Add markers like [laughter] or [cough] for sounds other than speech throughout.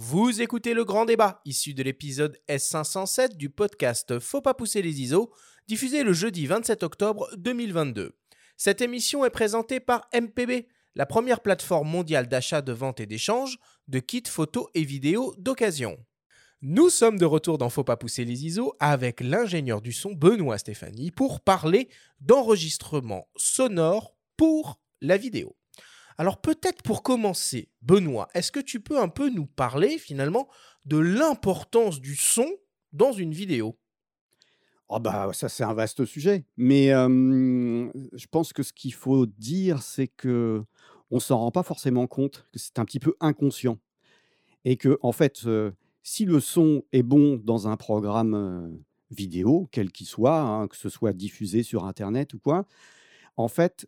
Vous écoutez le grand débat, issu de l'épisode S507 du podcast Faut pas pousser les ISO, diffusé le jeudi 27 octobre 2022. Cette émission est présentée par MPB, la première plateforme mondiale d'achat, de vente et d'échange de kits photos et vidéos d'occasion. Nous sommes de retour dans Faut pas pousser les ISO avec l'ingénieur du son Benoît Stéphanie pour parler d'enregistrement sonore pour la vidéo. Alors peut-être pour commencer, Benoît, est-ce que tu peux un peu nous parler finalement de l'importance du son dans une vidéo? Oh bah ça c'est un vaste sujet, mais je pense que ce qu'il faut dire, c'est que on s'en rend pas forcément compte, que c'est un petit peu inconscient, et que en fait, si le son est bon dans un programme vidéo, quel qu'il soit, hein, que ce soit diffusé sur internet ou quoi, en fait,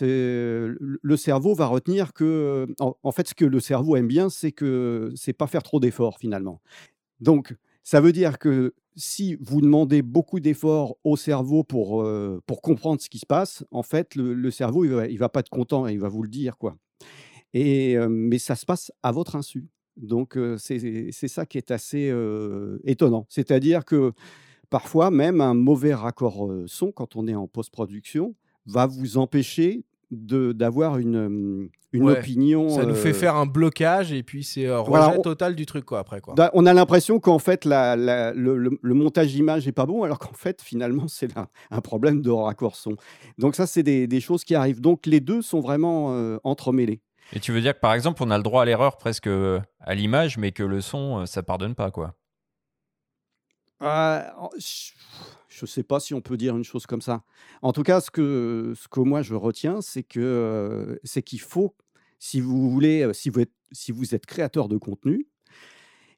le cerveau va retenir que en fait, ce que le cerveau aime bien, c'est que c'est pas faire trop d'efforts finalement. Donc ça veut dire que si vous demandez beaucoup d'efforts au cerveau pour, pour comprendre ce qui se passe, en fait, le cerveau, il va va pas être content et il va vous le dire, quoi et mais ça se passe à votre insu. Donc c'est ça qui est assez, étonnant. C'est-à-dire que, parfois, même un mauvais raccord, son, quand on est en post-production, va vous empêcher d'avoir une, une opinion. Ça nous fait faire un blocage et puis c'est un rejet total du truc quoi après quoi. On a l'impression qu'en fait la, le, montage d'image est pas bon alors qu'en fait finalement [laughs] c'est un problème de raccord son. Donc ça c'est des, des, choses qui arrivent. Donc les deux sont vraiment entremêlés. Et tu veux dire que par exemple on a le droit à l'erreur presque à l'image mais que le son ça pardonne pas quoi. Euh, je ne sais pas si on peut dire une chose comme ça. En tout cas, ce que, ce que moi je retiens, c'est que c'est qu'il faut, si vous voulez, si vous êtes, si vous êtes créateur de contenu,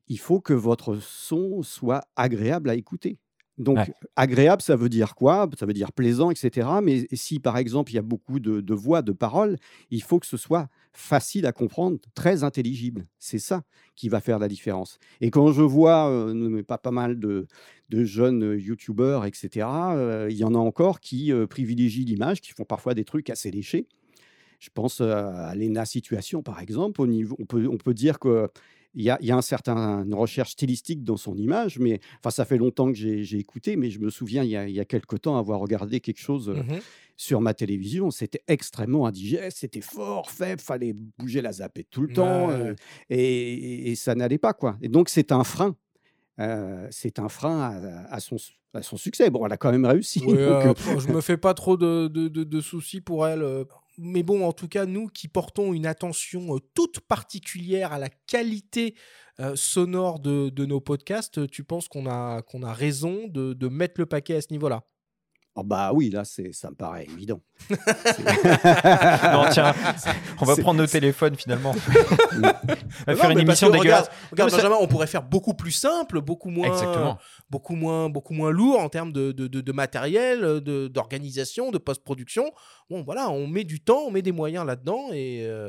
il faut que votre son soit agréable à écouter. Donc, agréable, ça veut dire quoi? Ça veut dire plaisant, etc. Mais si, par exemple, il y a beaucoup de, voix, de paroles, il faut que ce soit facile à comprendre, très intelligible. C'est ça qui va faire la différence. Et quand je vois, euh, pas, pas mal de, jeunes youtubeurs, etc., euh, il y en a encore qui euh, privilégient l'image, qui font parfois des trucs assez léchés. Je pense à Lena Situation, par exemple. Au niveau, on, peut, on peut dire que il y a, y a un certain, une recherche stylistique dans son image, mais enfin, ça fait longtemps que j'ai écouté, mais je me souviens il y a, y a quelque temps avoir regardé quelque chose mmh sur ma télévision. C'était extrêmement indigeste, c'était fort, faible, fallait bouger la zapette tout le temps, et, ça n'allait pas quoi. Et donc c'est un frein. c'est un frein à, son, à son succès. Bon, elle a quand même réussi. [laughs] je me fais pas trop de, de, de soucis pour elle mais bon, en tout cas, nous qui portons une attention toute particulière à la qualité sonore de, nos podcasts, tu penses qu'on a, raison de mettre le paquet à ce niveau-là? Oh bah oui, là, c'est, ça me paraît évident. [laughs] non, tiens, [laughs] on va prendre nos téléphones finalement. [laughs] on va faire une émission dégueulasse. Regarde, Benjamin, on pourrait faire beaucoup plus simple, beaucoup moins, beaucoup moins, beaucoup moins lourd en termes de, de, de, matériel, d'organisation, de, post-production. Bon, voilà, on met du temps, on met des moyens là-dedans et euh,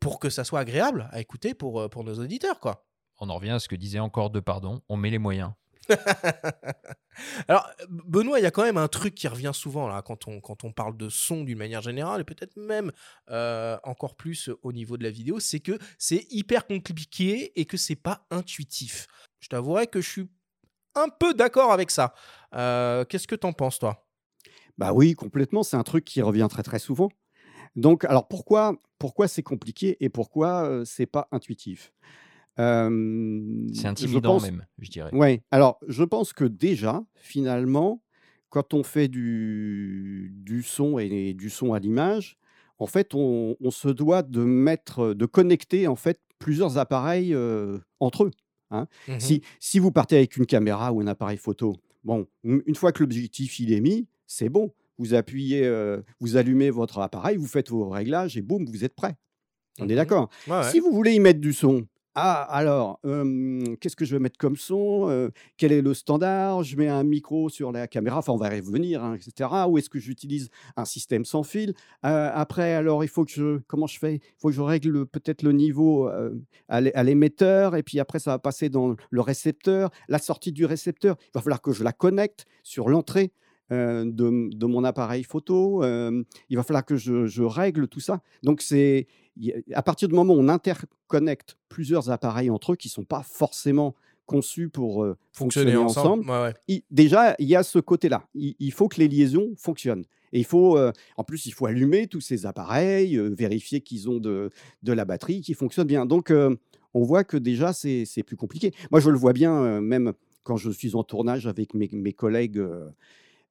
pour que ça soit agréable à écouter pour, euh, pour nos auditeurs, quoi. On en revient à ce que disait encore de pardon. On met les moyens. [laughs] Alors, Benoît, il y a quand même un truc qui revient souvent là, quand, on, parle de son d'une manière générale, et peut-être même euh, encore plus au niveau de la vidéo, c'est que c'est hyper compliqué et que c'est pas intuitif. Je t'avouerai que je suis un peu d'accord avec ça. Euh, qu'est-ce que t'en penses, toi? Bah oui, complètement. C'est un truc qui revient très très souvent. Donc, alors pourquoi, pourquoi c'est compliqué et pourquoi euh, c'est pas intuitif? C'est intimidant même, je dirais. Oui, alors je pense que déjà, finalement, quand on fait du, du son et du son à l'image, en fait, on, se doit de mettre, de connecter en fait plusieurs appareils entre eux. Hein. Mmh si, si vous partez avec une caméra ou un appareil photo, bon, une fois que l'objectif il est mis, c'est bon. Vous appuyez, vous allumez votre appareil, vous faites vos réglages et boum, vous êtes prêt. On est mmh d'accord. Si vous voulez y mettre du son, ah, alors, qu'est-ce que je vais mettre comme son Quel est le standard? Je mets un micro sur la caméra, enfin, on va y revenir, hein, etc. Ou est-ce que j'utilise un système sans fil? Après, alors, il faut que je. Comment je fais? Il faut que je règle peut-être le niveau à l'émetteur, et puis après, ça va passer dans le récepteur. La sortie du récepteur, il va falloir que je la connecte sur l'entrée. De, mon appareil photo, il va falloir que je, je règle tout ça. Donc c'est à partir du moment où on interconnecte plusieurs appareils entre eux qui ne sont pas forcément conçus pour fonctionner, ensemble, déjà, il y a ce côté-là. Il, faut que les liaisons fonctionnent. Et il faut, en plus, il faut allumer tous ces appareils, vérifier qu'ils ont de, de, la batterie, qui fonctionnent bien. Donc, on voit que déjà, c'est plus compliqué. Moi, je le vois bien, même quand je suis en tournage avec mes, mes collègues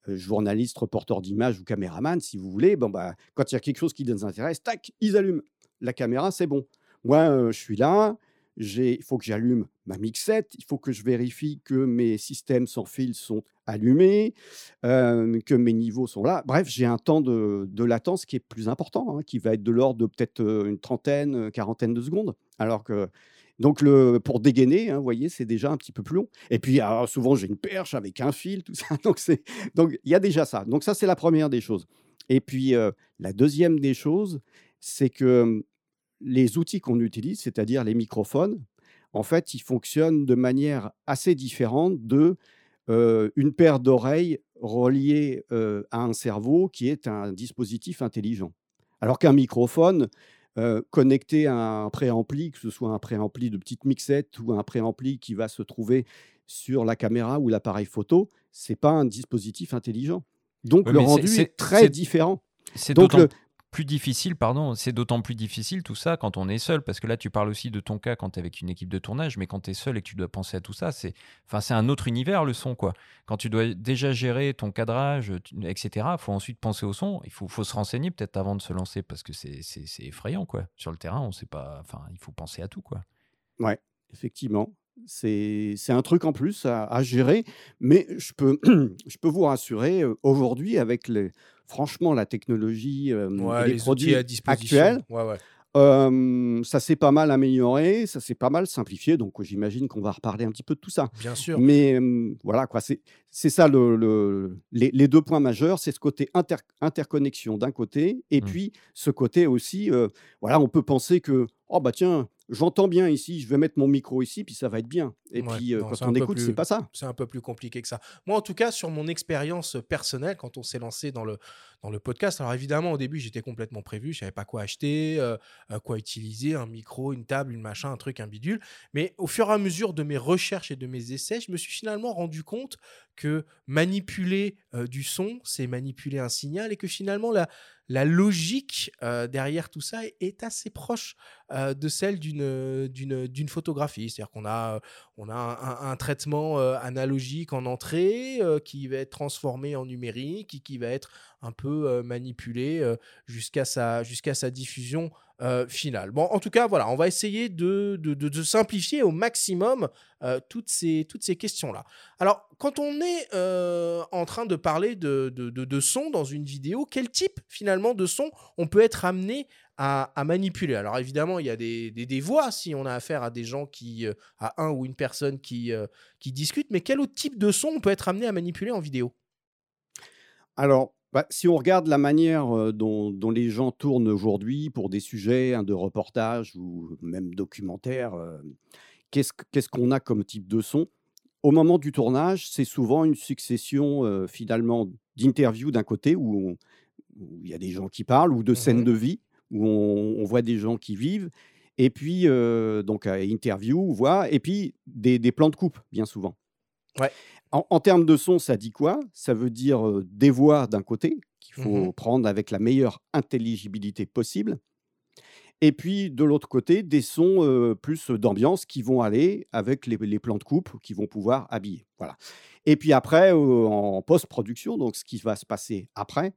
journalistes, reporters d'images ou caméramans, si vous voulez, bon, bah, quand il y a quelque chose qui les intéresse, tac, ils allument. La caméra, c'est bon. Moi, je suis là, il faut que j'allume ma mixette, il faut que je vérifie que mes systèmes sans fil sont allumés, que mes niveaux sont là. Bref, j'ai un temps de, latence qui est plus important, hein, qui va être de l'ordre de peut-être une trentaine, quarantaine de secondes. Alors que donc, le, pour dégainer, hein, vous voyez, c'est déjà un petit peu plus long. Et puis, souvent, j'ai une perche avec un fil, tout ça. [laughs] Donc, il y a déjà ça. Donc, ça, c'est la première des choses. Et puis, la deuxième des choses, c'est que les outils qu'on utilise, c'est-à-dire les microphones, en fait, ils fonctionnent de manière assez différente de une paire d'oreilles reliées à un cerveau qui est un dispositif intelligent. Alors qu'un microphone connecté à un préampli, que ce soit un préampli de petite mixette ou un préampli qui va se trouver sur la caméra ou l'appareil photo, c'est pas un dispositif intelligent. Donc le rendu est, très différent. Donc plus difficile, pardon, c'est d'autant plus difficile tout ça quand on est seul, parce que là tu parles aussi de ton cas quand tu es avec une équipe de tournage, mais quand tu es seul et que tu dois penser à tout ça, c'est enfin, c'est un autre univers le son. quoi. Quand tu dois déjà gérer ton cadrage, etc., il faut ensuite penser au son, il faut, faut se renseigner peut-être avant de se lancer, parce que c'est effrayant. quoi. Sur le terrain, on sait pas, enfin, il faut penser à tout. quoi. Ouais, effectivement. C'est un truc en plus à, gérer, mais je peux, [clears throat] je peux vous rassurer, aujourd'hui, avec les, franchement, la technologie, les, produits actuels, ça s'est pas mal amélioré, ça s'est pas mal simplifié. Donc, j'imagine qu'on va reparler un petit peu de tout ça. Bien sûr. Mais voilà, quoi, c'est ça le, les, deux points majeurs c'est ce côté interconnexion d'un côté, et mmh. puis ce côté aussi, voilà, on peut penser que, oh bah tiens, j'entends bien ici, je vais mettre mon micro ici, puis ça va être bien. Et puis, euh, quand on écoute, c'est pas ça. C'est un peu plus compliqué que ça. Moi, en tout cas, sur mon expérience personnelle, quand on s'est lancé dans le, dans le podcast, alors évidemment, au début, j'étais complètement prévu, je savais pas quoi acheter, euh, euh, quoi utiliser, un micro, une table, une machin, un truc, un bidule. Mais au fur et à mesure de mes recherches et de mes essais, je me suis finalement rendu compte que manipuler du son, c'est manipuler un signal et que finalement, la, la logique derrière tout ça est assez proche de celle d'une, d'une, photographie. C'est-à-dire qu'on a, on a un, traitement analogique en entrée qui va être transformé en numérique et qui va être un peu manipulé jusqu'à, sa, jusqu'à sa diffusion euh, final. Bon, en tout cas, voilà, on va essayer de, de, simplifier au maximum euh, toutes ces, toutes ces questions-là. Alors, quand on est euh, en train de parler de, de, son dans une vidéo, quel type finalement de son on peut être amené à, à manipuler. Alors, évidemment, il y a des, des, voix si on a affaire à des gens qui, à un ou une personne qui, qui discute, mais quel autre type de son on peut être amené à manipuler en vidéo? Alors, bah, si on regarde la manière dont, les gens tournent aujourd'hui pour des sujets hein, de reportage ou même documentaire, qu'est-ce qu'on a comme type de son? Au moment du tournage, c'est souvent une succession finalement d'interviews d'un côté où il y a des gens qui parlent ou de scènes mmh de vie où on, voit des gens qui vivent et puis donc interview, voix et puis des, des plans de coupe bien souvent. Ouais. En, termes de son, ça dit quoi? Ça veut dire des voix d'un côté, qu'il faut mmh prendre avec la meilleure intelligibilité possible. Et puis de l'autre côté, des sons plus d'ambiance qui vont aller avec les, les, plans de coupe qui vont pouvoir habiller. Voilà. Et puis après, en post-production, donc ce qui va se passer après,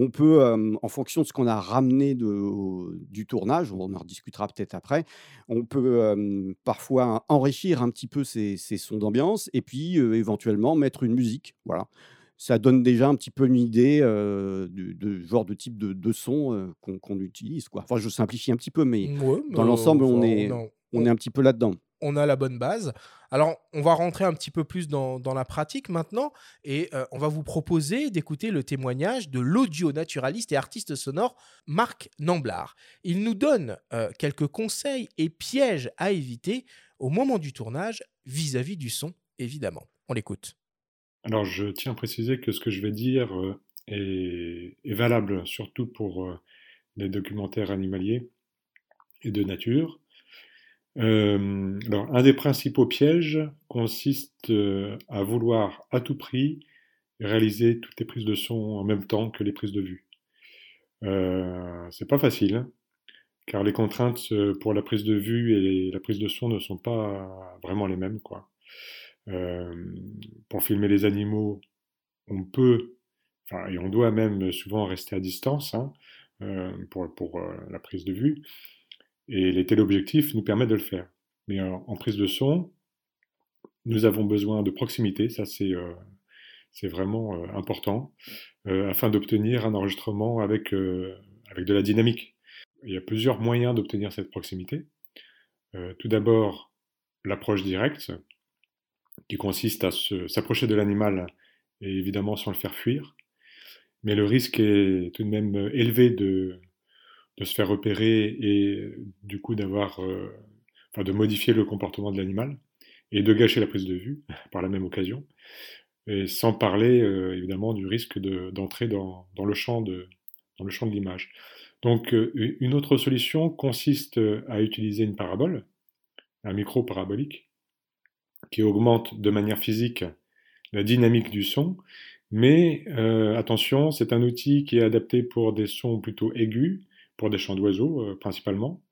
on peut, en fonction de ce qu'on a ramené du tournage, on en rediscutera peut-être après, on peut parfois enrichir un petit peu ces, sons d'ambiance et puis éventuellement mettre une musique. Voilà. Ça donne déjà un petit peu une idée de, genre de type de, son qu'on utilise. Quoi. Enfin, je simplifie un petit peu, mais dans l'ensemble, on, est, on est un petit peu là-dedans on a la bonne base. Alors, on va rentrer un petit peu plus dans, la pratique maintenant et euh, on va vous proposer d'écouter le témoignage de l'audio naturaliste et artiste sonore Marc Namblard. Il nous donne euh, quelques conseils et pièges à éviter au moment du tournage vis-à-vis du son, évidemment. On l'écoute. Alors, je tiens à préciser que ce que je vais dire euh, est, valable surtout pour les documentaires animaliers et de nature. Euh, un des principaux pièges consiste à vouloir à tout prix réaliser toutes les prises de son en même temps que les prises de vue. Euh, c'est pas facile, hein, car les contraintes pour la prise de vue et la prise de son ne sont pas vraiment les mêmes. Euh, pour filmer les animaux, on peut, et on doit même souvent rester à distance hein, euh, pour, euh, la prise de vue, et les téléobjectifs nous permettent de le faire. Mais en prise de son, nous avons besoin de proximité, ça c'est c'est vraiment important, afin d'obtenir un enregistrement avec, avec de la dynamique. Il y a plusieurs moyens d'obtenir cette proximité. tout d'abord, l'approche directe, qui consiste à s'approcher de l'animal et évidemment sans le faire fuir. Mais le risque est tout de même élevé de, de se faire repérer et du coup d'avoir, euh, enfin de modifier le comportement de l'animal et de gâcher la prise de vue [laughs] par la même occasion. Et sans parler euh, évidemment du risque d'entrer dans, dans, le champ de, dans le champ de l'image. Donc euh, une autre solution consiste à utiliser une parabole, un micro parabolique, qui augmente de manière physique la dynamique du son. Mais euh, attention, c'est un outil qui est adapté pour des sons plutôt aigus, pour des chants d'oiseaux euh, principalement.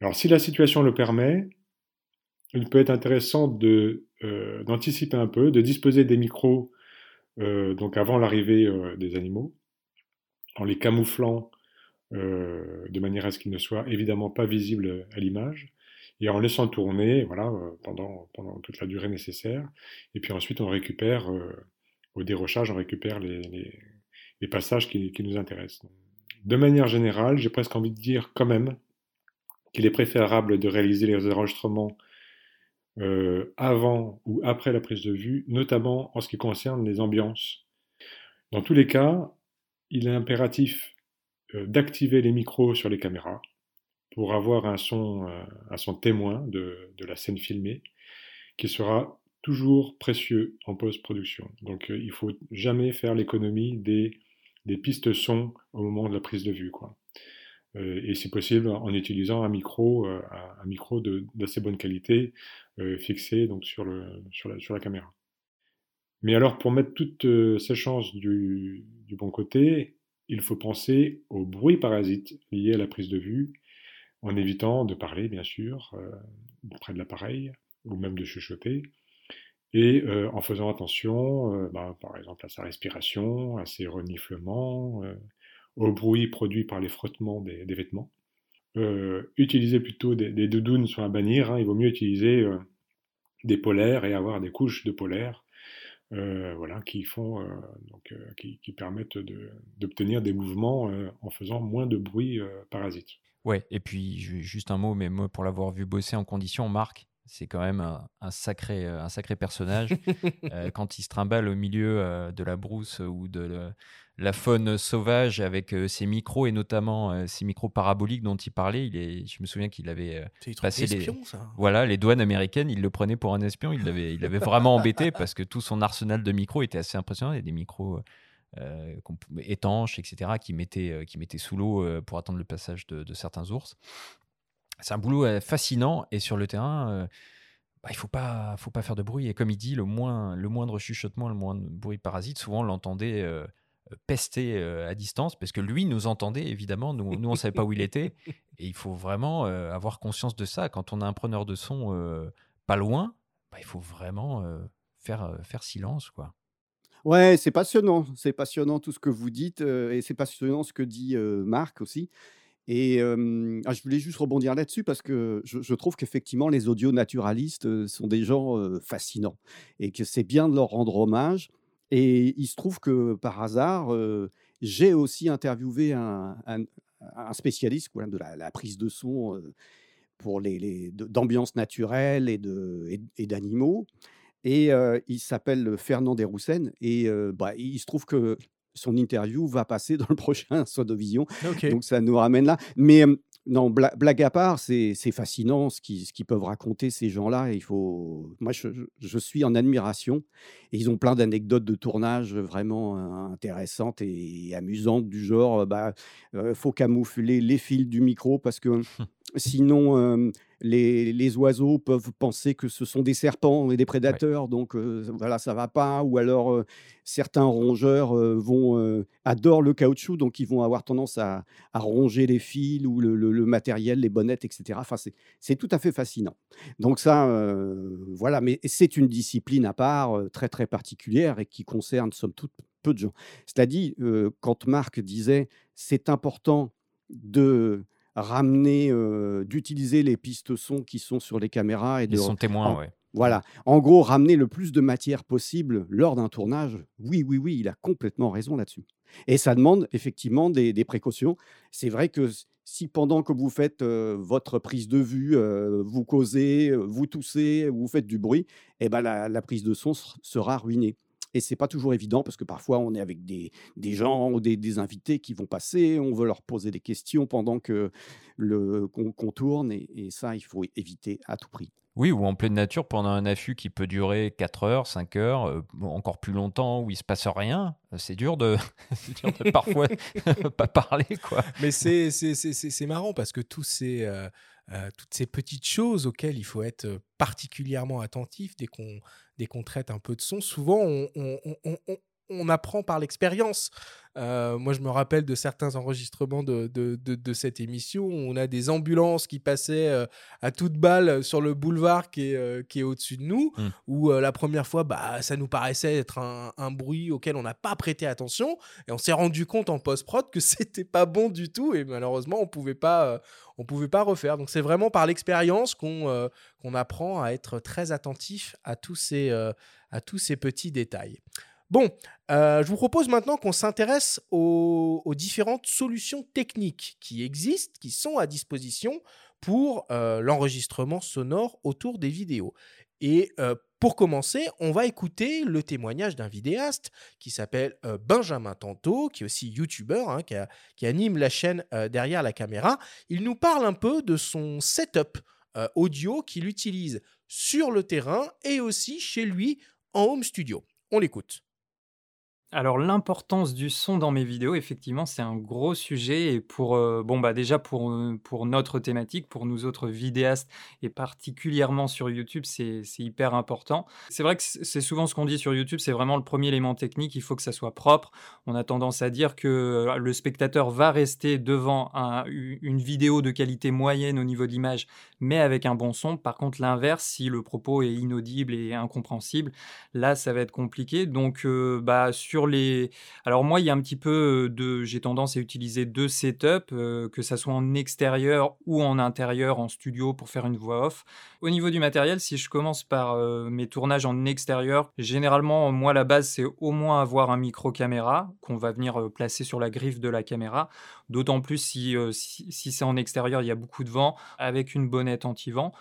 Alors si la situation le permet, il peut être intéressant euh, d'anticiper un peu, de disposer des micros donc avant l'arrivée des animaux, en les camouflant de manière à ce qu'ils ne soient évidemment pas visibles à l'image et en laissant tourner voilà, euh, pendant, pendant toute la durée nécessaire. Et puis ensuite, on récupère, euh, au dérochage, on récupère les, les, passages qui, qui, nous intéressent. De manière générale, j'ai presque envie de dire quand même qu'il est préférable de réaliser les enregistrements euh, avant ou après la prise de vue, notamment en ce qui concerne les ambiances. Dans tous les cas, il est impératif d'activer les micros sur les caméras, pour avoir un son, euh, son témoin de, la scène filmée qui sera toujours précieux en post-production. Donc euh, il faut jamais faire l'économie des, des pistes son au moment de la prise de vue. Quoi. Euh, et si possible en utilisant un micro, un micro d'assez bonne qualité fixé donc sur, la, caméra. Mais alors pour mettre toutes ces chances du, du bon côté, il faut penser aux bruits parasites liés à la prise de vue en évitant de parler, bien sûr, euh, près de l'appareil, ou même de chuchoter, et euh, en faisant attention, euh, bah, par exemple, à sa respiration, à ses reniflements, au bruit produit par les frottements des, vêtements. utiliser plutôt des, des, doudounes sont à bannir, hein. il vaut mieux utiliser des polaires et avoir des couches de polaires voilà, qui, font, donc, qui, permettent d'obtenir des mouvements en faisant moins de bruit parasite. Ouais, et puis juste un mot, mais pour l'avoir vu bosser en condition, Marc, c'est quand même un, sacré, euh, un sacré personnage. [laughs] Euh, quand il se trimballe au milieu euh, de la brousse ou de la faune sauvage avec ses micros et notamment ses micros paraboliques dont il parlait, il est, je me souviens qu'il avait passé les, voilà, les douanes américaines, il le prenait pour un espion, il l'avait, il avait vraiment embêté parce que tout son arsenal de micros était assez impressionnant. Il y a des micros étanches, etc., qui mettaient, qui mettaient sous l'eau pour attendre le passage de, certains ours. C'est un boulot fascinant et sur le terrain, bah, il faut pas, faut pas faire de bruit. Et comme il dit, le, moins, le moindre chuchotement, le moindre bruit parasite, souvent on l'entendait pester à distance parce que lui nous entendait évidemment. Nous, nous on savait pas où il était. Et il faut vraiment avoir conscience de ça. Quand on a un preneur de son pas loin, bah, il faut vraiment faire, faire silence. quoi. Ouais, c'est passionnant. C'est passionnant tout ce que vous dites et c'est passionnant ce que dit Marc aussi. Et ah, je voulais juste rebondir là-dessus parce que je, trouve qu'effectivement, les audio naturalistes sont des gens fascinants et que c'est bien de leur rendre hommage. Et il se trouve que par hasard, j'ai aussi interviewé un, spécialiste de la, prise de son pour les, d'ambiance naturelle et, d'animaux. Et il s'appelle Fernand Desroussen. Et bah, il se trouve que son interview va passer dans le [laughs] prochain Sodovision. Okay. Donc ça nous ramène là. Mais non, blague à part, c'est fascinant ce qu'ils ce peuvent raconter ces gens-là. Il faut, moi, je, je, suis en admiration. Et ils ont plein d'anecdotes de tournage vraiment intéressantes et amusantes du genre, bah, faut camoufler les fils du micro parce que [laughs] sinon, les, les, oiseaux peuvent penser que ce sont des serpents et des prédateurs, donc voilà, ça va pas. Ou alors, certains rongeurs vont adorent le caoutchouc, donc ils vont avoir tendance à, à ronger les fils ou le, le, matériel, les bonnettes, etc. Enfin, c'est tout à fait fascinant. Donc ça, voilà, mais c'est une discipline à part, très très particulière et qui concerne, somme toute, peu de gens. Cela dit, quand Marc disait c'est important de ramener, d'utiliser les pistes son qui sont sur les caméras et de sont témoins, Voilà. En gros, ramener le plus de matière possible lors d'un tournage. Oui, oui, oui, il a complètement raison là-dessus. Et ça demande effectivement des, précautions. C'est vrai que si pendant que vous faites votre prise de vue, vous causez, vous toussez, vous faites du bruit, eh ben la prise de son sera ruinée. Et c'est pas toujours évident parce que parfois on est avec des, des gens ou des, des, invités qui vont passer, on veut leur poser des questions pendant que le qu'on tourne et, et, ça il faut éviter à tout prix. Oui, ou en pleine nature pendant un affût qui peut durer 4 heures, 5 heures, euh, encore plus longtemps où il se passe rien. C'est dur de, [laughs] dur de parfois [laughs] pas parler quoi. Mais c'est c'est marrant parce que tous ces euh, euh, toutes ces petites choses auxquelles il faut être particulièrement attentif dès qu'on dès qu'on traite un peu de son, souvent on, on, apprend par l'expérience. Euh, moi, je me rappelle de certains enregistrements de, de, de, cette émission où on a des ambulances qui passaient euh, à toute balle sur le boulevard qui est, euh, qui est au-dessus de nous, mmh. où la première fois, bah, ça nous paraissait être un, un bruit auquel on n'a pas prêté attention, et on s'est rendu compte en post-prod que [laughs] c'était pas bon du tout, et malheureusement, on pouvait pas, on pouvait pas refaire. Donc, c'est vraiment par l'expérience qu'on qu'on apprend à être très attentif à tous ces, à tous ces petits détails. Bon, euh, je vous propose maintenant qu'on s'intéresse aux, différentes solutions techniques qui existent, qui sont à disposition pour euh, l'enregistrement sonore autour des vidéos. Et euh, pour commencer, on va écouter le témoignage d'un vidéaste qui s'appelle Benjamin Tanto, qui est aussi youtubeur, hein, qui, anime la chaîne derrière la caméra. Il nous parle un peu de son setup audio qu'il utilise sur le terrain et aussi chez lui en home studio. On l'écoute. Alors l'importance du son dans mes vidéos, effectivement, c'est un gros sujet et pour, euh, bon, bah, déjà pour, euh, pour notre thématique, pour nous autres vidéastes et particulièrement sur YouTube, c'est hyper important. C'est vrai que c'est souvent ce qu'on dit sur YouTube, c'est vraiment le premier élément technique, il faut que ça soit propre. On a tendance à dire que euh, le spectateur va rester devant une vidéo de qualité moyenne au niveau de mais avec un bon son. Par contre, l'inverse, si le propos est inaudible et incompréhensible, là, ça va être compliqué. Donc, bah, sur les. Alors, moi, il y a un petit peu de. J'ai tendance à utiliser deux setups, que ça soit en extérieur ou en intérieur, en studio, pour faire une voix off. Au niveau du matériel, si je commence par mes tournages en extérieur, généralement, moi, la base, c'est au moins avoir un micro-caméra qu'on va venir placer sur la griffe de la caméra. D'autant plus si, si c'est en extérieur, il y a beaucoup de vent, avec une bonnette anti-vent.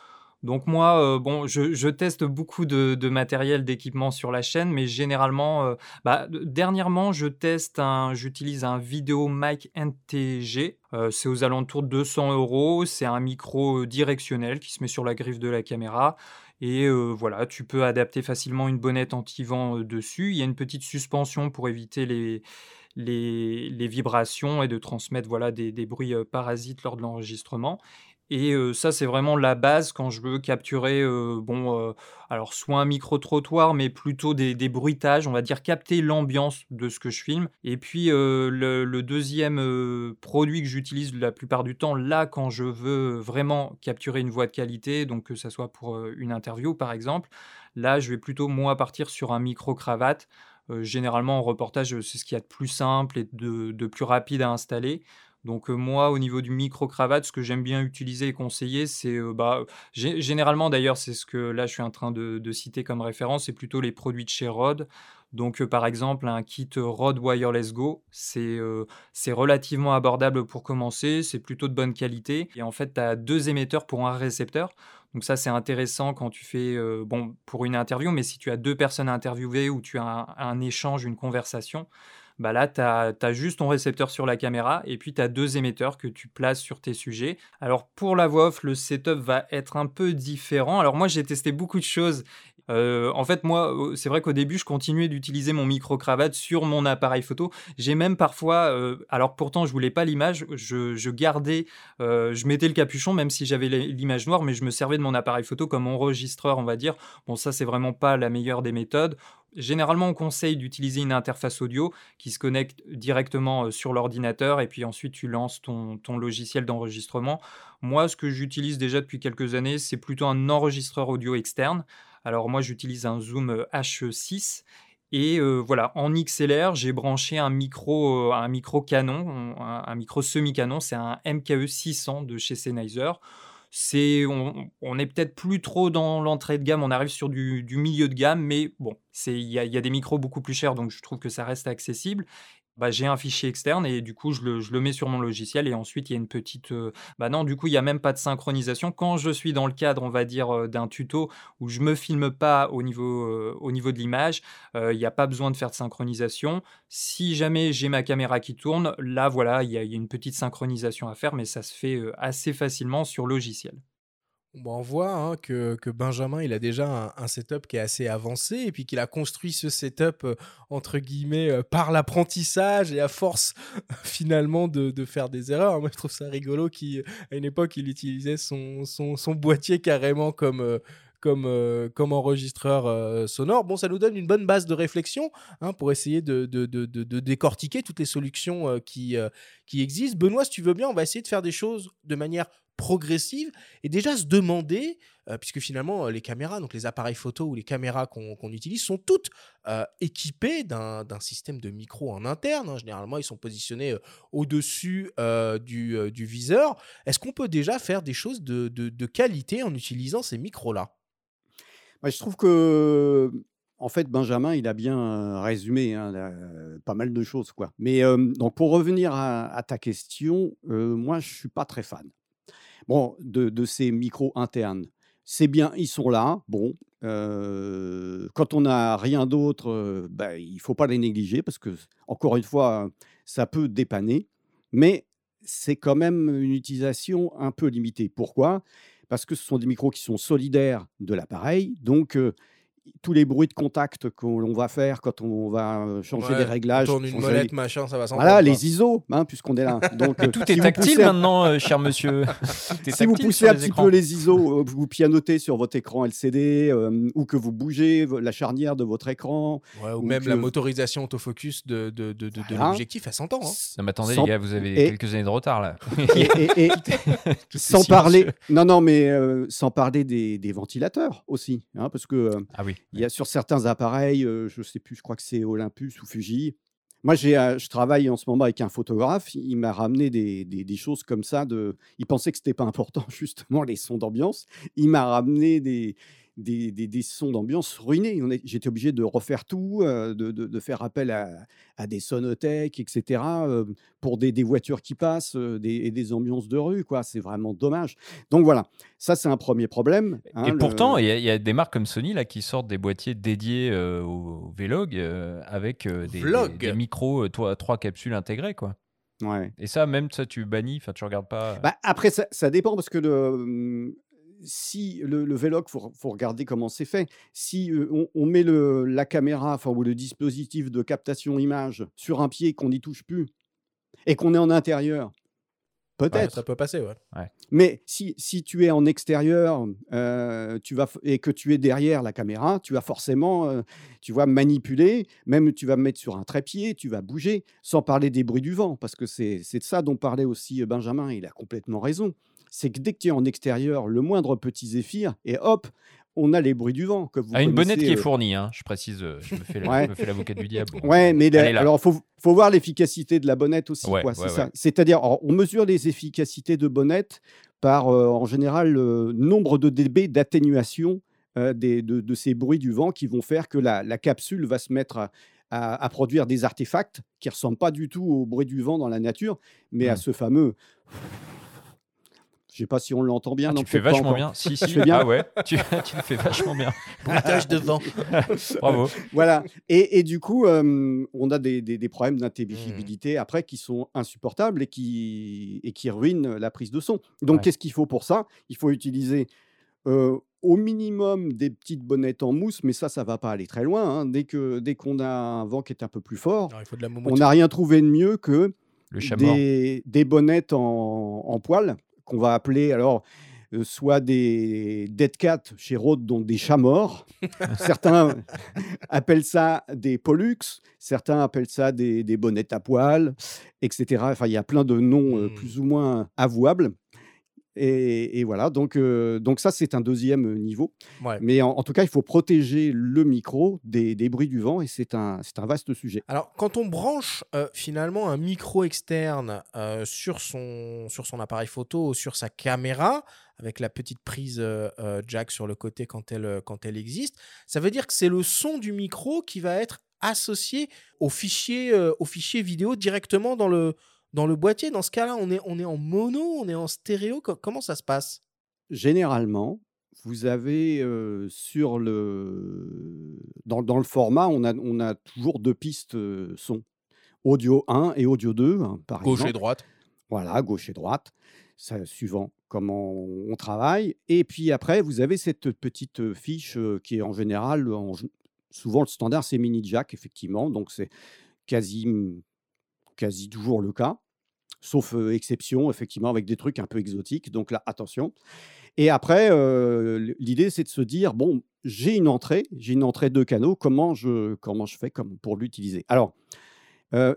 Donc moi, euh, bon, je, teste beaucoup de, matériel, d'équipement sur la chaîne, mais généralement, euh, bah, dernièrement, je teste un, j'utilise un Vidéo Mic NTG. Euh, c'est aux alentours de 200 euros. C'est un micro directionnel qui se met sur la griffe de la caméra. Et voilà, tu peux adapter facilement une bonnette anti-vent dessus. Il y a une petite suspension pour éviter les, les, vibrations et de transmettre voilà, des bruits parasites lors de l'enregistrement. Et ça, c'est vraiment la base quand je veux capturer, bon, alors soit un micro-trottoir, mais plutôt des, bruitages, on va dire capter l'ambiance de ce que je filme. Et puis le, deuxième produit que j'utilise la plupart du temps, là, quand je veux vraiment capturer une voix de qualité, donc que ce soit pour une interview par exemple, là, je vais plutôt moi partir sur un micro-cravate. généralement, en reportage, c'est ce qu'il y a de plus simple et de plus rapide à installer. Donc moi, au niveau du micro-cravate, ce que j'aime bien utiliser et conseiller, c'est bah, généralement d'ailleurs, c'est ce que là je suis en train de, citer comme référence, c'est plutôt les produits de chez Rode. Donc par exemple, un kit Rode Wireless Go, c'est relativement abordable pour commencer, c'est plutôt de bonne qualité. Et en fait, tu as deux émetteurs pour un récepteur. Donc ça, c'est intéressant quand tu fais, bon, pour une interview, mais si tu as deux personnes à interviewer ou tu as un échange, une conversation, bah là, tu as, juste ton récepteur sur la caméra et puis tu as deux émetteurs que tu places sur tes sujets. Alors pour la voix off, le setup va être un peu différent. Alors moi, j'ai testé beaucoup de choses euh, en fait, moi, c'est vrai qu'au début, je continuais d'utiliser mon micro-cravate sur mon appareil photo. J'ai même parfois, euh, alors pourtant, je voulais pas l'image, je, gardais, euh, je mettais le capuchon, même si j'avais l'image noire, mais je me servais de mon appareil photo comme enregistreur, on va dire. Bon, ça, c'est vraiment pas la meilleure des méthodes. Généralement, on conseille d'utiliser une interface audio qui se connecte directement sur l'ordinateur et puis ensuite tu lances ton, logiciel d'enregistrement. Moi, ce que j'utilise déjà depuis quelques années, c'est plutôt un enregistreur audio externe. Alors moi, j'utilise un Zoom H6 et voilà, en XLR, j'ai branché un micro, canon, un, micro semi-canon, c'est un MKE 600 de chez Sennheiser. C'est, on, est peut-être plus trop dans l'entrée de gamme, on arrive sur du, milieu de gamme, mais bon, il y, a des micros beaucoup plus chers, donc je trouve que ça reste accessible. Bah, j'ai un fichier externe et du coup, je le, mets sur mon logiciel et ensuite, il y a une petite... bah non, du coup, il n'y a même pas de synchronisation. Quand je suis dans le cadre, on va dire, d'un tuto où je ne me filme pas au niveau, au niveau de l'image, il n'y a pas besoin de faire de synchronisation. Si jamais j'ai ma caméra qui tourne, là, voilà, il y, a une petite synchronisation à faire, mais ça se fait assez facilement sur logiciel. On voit hein, que, Benjamin, il a déjà un, setup qui est assez avancé et puis qu'il a construit ce setup, euh, entre guillemets, euh, par l'apprentissage et à force [laughs] finalement de, faire des erreurs. Moi, je trouve ça rigolo qu'à une époque, il utilisait son, boîtier carrément comme... Euh, comme, comme enregistreur sonore. Bon, ça nous donne une bonne base de réflexion hein, pour essayer de, de, décortiquer toutes les solutions qui, qui existent. Benoît, si tu veux bien, on va essayer de faire des choses de manière progressive et déjà se demander, euh, puisque finalement euh, les caméras, donc les appareils photo ou les caméras qu'on utilise sont toutes euh, équipées d'un système de micro en interne. Hein. Généralement, ils sont positionnés au-dessus du, du, viseur. Est-ce qu'on peut déjà faire des choses de, de, qualité en utilisant ces micros-là? Bah, Je trouve que en fait, Benjamin, il a bien résumé hein, pas mal de choses. Quoi. Mais donc pour revenir à ta question, moi, je ne suis pas très fan bon, de, ces micros internes. C'est bien, ils sont là. Bon, quand on n'a rien d'autre, bah, il ne faut pas les négliger parce que, encore une fois, ça peut dépanner. Mais c'est quand même une utilisation un peu limitée. Pourquoi? Parce que ce sont des micros qui sont solidaires de l'appareil. Donc, tous les bruits de contact qu'on va faire quand on va changer des réglages. On tourne une molette, machin, ça va s'entendre. Voilà, les ISO, hein, puisqu'on est là. [laughs] Donc, [laughs] tout est tactile maintenant, cher monsieur. si vous poussez un petit peu les ISO, vous pianotez sur votre écran LCD ou que vous bougez la charnière de votre écran. ou, même la motorisation autofocus de, de, de, de l'objectif, elle s'entend. Hein. Non, mais attendez, les gars, vous avez quelques années de retard là. [laughs] et, sans parler, non, non, mais sans parler des, des ventilateurs aussi, hein, parce que ah oui. Il y a sur certains appareils, je ne sais plus, je crois que c'est Olympus ou Fuji. Moi, je travaille en ce moment avec un photographe. Il m'a ramené des, des, choses comme ça. De, il pensait que c'était pas important, [laughs] justement, les sons d'ambiance. Il m'a ramené des, des, des, sons d'ambiance ruinés. J'étais obligé de refaire tout, de, de, faire appel à, à, des sonothèques, etc., pour des, voitures qui passent des, et des ambiances de rue. quoi. C'est vraiment dommage. Donc voilà, ça c'est un premier problème. Hein, et pourtant, il y, a des marques comme Sony là, qui sortent des boîtiers dédiés au Vlog avec des, des, micros, trois, trois capsules intégrées. quoi. Ouais. Et ça, même ça, tu bannis, enfin, tu regardes pas. Bah, après, ça, ça, dépend parce que le, si le, le Vlog, il faut, regarder comment c'est fait. Si on, met le, la caméra enfin, ou le dispositif de captation image sur un pied qu'on n'y touche plus et qu'on est en intérieur, peut-être. ça peut passer, ouais. Mais si, si, tu es en extérieur tu vas, et que tu es derrière la caméra, tu vas forcément tu vas manipuler, même tu vas mettre sur un trépied, tu vas bouger, sans parler des bruits du vent, parce que c'est de ça dont parlait aussi Benjamin, il a complètement raison c'est que dès que tu es en extérieur, le moindre petit zéphyr, et hop, on a les bruits du vent. Que vous ah, une bonnette qui est euh, fournie, hein, je précise, euh, je me fais l'avocat du diable. [laughs] Ouais, mais alors il faut, voir l'efficacité de la bonnette aussi. C'est-à-dire, on mesure les efficacités de bonnette par, euh, en général, le nombre de dB d'atténuation de, ces bruits du vent qui vont faire que la, capsule va se mettre à, produire des artefacts qui ne ressemblent pas du tout au bruit du vent dans la nature, mais à mmh. ce fameux Je sais pas si on l'entend bien. Ah, non, tu fais vachement bien. Si, [laughs] Je si. fais bien Ah ouais, tu, tu le fais vachement bien. [laughs] Bruitage devant. [laughs] Bravo. Voilà. Et, et du coup, euh, on a des, des- des problèmes d'intelligibilité après qui sont insupportables et qui, et qui ruinent la prise de son. Donc, Ouais. qu'est-ce qu'il faut pour ça? Il faut utiliser euh, au minimum des petites bonnettes en mousse, mais ça, ça va pas aller très loin. hein. Dès que dès qu'on a un vent qui est un peu plus fort, Alors, il faut de la on n'a rien trouvé de mieux que Le des, des bonnettes en, en poil qu'on va appeler alors euh, soit des dead cats chez Rode, donc des chats morts. [laughs] certains appellent ça des pollux, certains appellent ça des, des bonnettes à poil, etc. Enfin, il y a plein de noms euh, Hmm. plus ou moins avouables. Et, et voilà, donc, euh, donc ça, c'est un deuxième niveau. Ouais. Mais en, en tout cas, il faut protéger le micro des, des bruits du vent et c'est un, un vaste sujet. Alors, quand on branche euh, finalement un micro externe euh, sur, son, sur son appareil photo ou sur sa caméra, avec la petite prise euh, euh, jack sur le côté quand elle, euh, quand elle existe, ça veut dire que c'est le son du micro qui va être associé au fichier, euh, au fichier vidéo directement dans le, dans le boîtier. Dans ce cas-là, on est, on est en mono, on est en stéréo. Co- comment ça se passe? Généralement, vous avez euh, sur le dans, dans le format, on a, on a toujours deux pistes euh, son. Audio 1 et audio 2, hein, par Gauche et exemple. droite. Voilà, gauche et droite, ça, suivant comment on travaille. Et puis après, vous avez cette petite fiche euh, qui est en général, en souvent le standard, c'est mini jack, effectivement. Donc c'est quasi, quasi toujours le cas, sauf exception, effectivement, avec des trucs un peu exotiques. Donc là, attention. Et après, l'idée, c'est de se dire, bon, j'ai une entrée, j'ai une entrée de canaux, comment je, comment je fais comme pour l'utiliser? Alors,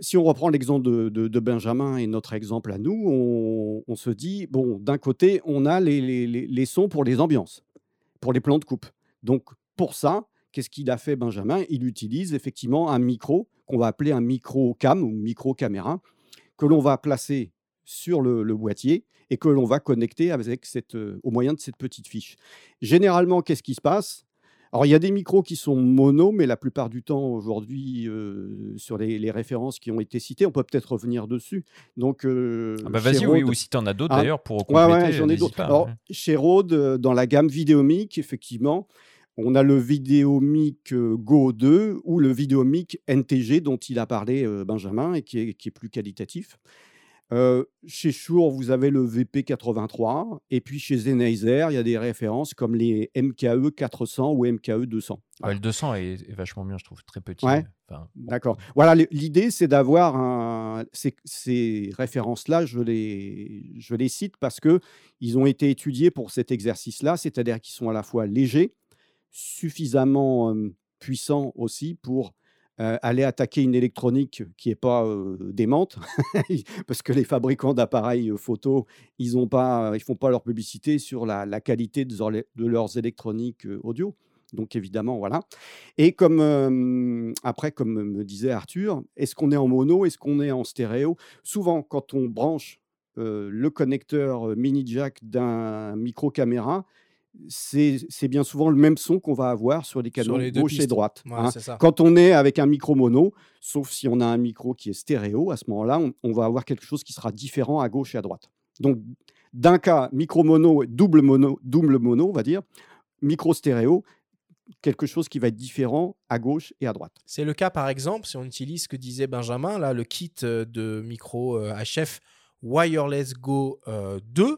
si on reprend l'exemple de, de- Benjamin et notre exemple à nous, on, on se dit, bon, d'un côté, on a les- les- les sons pour les ambiances, pour les plans de coupe. Donc, pour ça, qu'est-ce qu'il a fait, Benjamin? Il utilise effectivement un micro qu'on va appeler un micro cam ou micro caméra, que l'on va placer sur le, le boîtier et que l'on va connecter avec cette, euh, au moyen de cette petite fiche. Généralement, qu'est-ce qui se passe? Alors, il y a des micros qui sont mono, mais la plupart du temps, aujourd'hui, euh, sur les, les références qui ont été citées, on peut peut-être revenir dessus. Donc, euh, Ah bah vas-y, oui, ou si tu en as d'autres Ah, d'ailleurs pour compléter, ouais, j'en ai d'autres. Alors, chez Rode, dans la gamme Vidéomic, effectivement, on a le Vidéomic euh, Go 2 ou le Vidéomic NTG dont il a parlé euh, Benjamin et qui est, qui est plus qualitatif. Euh, chez Shure, vous avez le VP83 et puis chez Sennheiser, il y a des références comme les MKE 400 ou MKE 200. Ouais, le 200 est, est vachement bien, je trouve, très petit. Ouais. Enfin, D'accord. Voilà, l'idée, c'est d'avoir un... Ces, ces références-là, je les, je les cite parce que ils ont été étudiés pour cet exercice-là, c'est-à-dire qu'ils sont à la fois légers, suffisamment puissants aussi pour aller attaquer une électronique qui n'est pas démente, [laughs] parce que les fabricants d'appareils photo, ils ne font pas leur publicité sur la, qualité de, leurs- électroniques audio. Donc évidemment, voilà. Et comme après, comme me disait Arthur, est-ce qu'on est en mono, est-ce qu'on est en stéréo? Souvent, quand on branche le connecteur mini jack d'un micro caméra, c'est bien souvent le même son qu'on va avoir sur les canaux les gauche et droite. Ouais, hein. Quand on est avec un micro mono, sauf si on a un micro qui est stéréo, à ce moment-là, on, on va avoir quelque chose qui sera différent à gauche et à droite. Donc, d'un cas, micro mono, double mono, double mono, on va dire, micro stéréo, quelque chose qui va être différent à gauche et à droite. C'est le cas, par exemple, si on utilise ce que disait Benjamin, là, le kit euh, de micro euh, HF Wireless Go euh, 2, euh,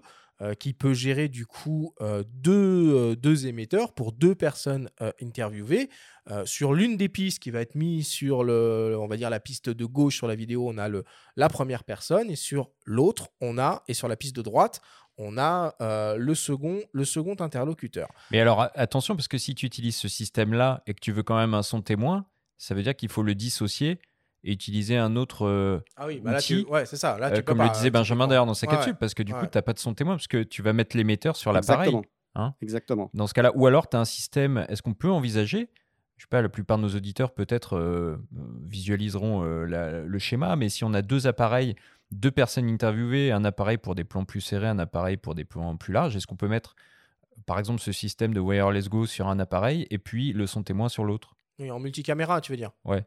qui peut gérer du coup euh, deux, euh, deux émetteurs pour deux personnes euh, interviewées. Euh, sur l'une des pistes qui va être mise sur le, on va dire la piste de gauche sur la vidéo, on a le, la première personne et sur l'autre, on a et sur la piste de droite, on a euh, le second, le second interlocuteur. Mais alors attention, parce que si tu utilises ce système-là et que tu veux quand même un son témoin, ça veut dire qu'il faut le dissocier et utiliser un autre. euh, Ah oui, bah là, tu, ouais, c'est ça. Là, euh, peux comme pas, le disait Benjamin d'ailleurs dans sa Ouais, capsule, parce que du coup, ouais. tu n'as pas de son témoin, parce que tu vas mettre l'émetteur sur l'appareil. Exactement. hein. Exactement. Dans ce cas-là, ou alors tu as un système, est-ce qu'on peut envisager je sais pas, la plupart de nos auditeurs peut-être euh, visualiseront euh, la- le schéma, mais si on a deux appareils, deux personnes interviewées, un appareil pour des plans plus serrés, un appareil pour des plans plus larges, est-ce qu'on peut mettre par exemple ce système de wireless go sur un appareil et puis le son témoin sur l'autre? Oui, en multicaméra, tu veux dire? Ouais.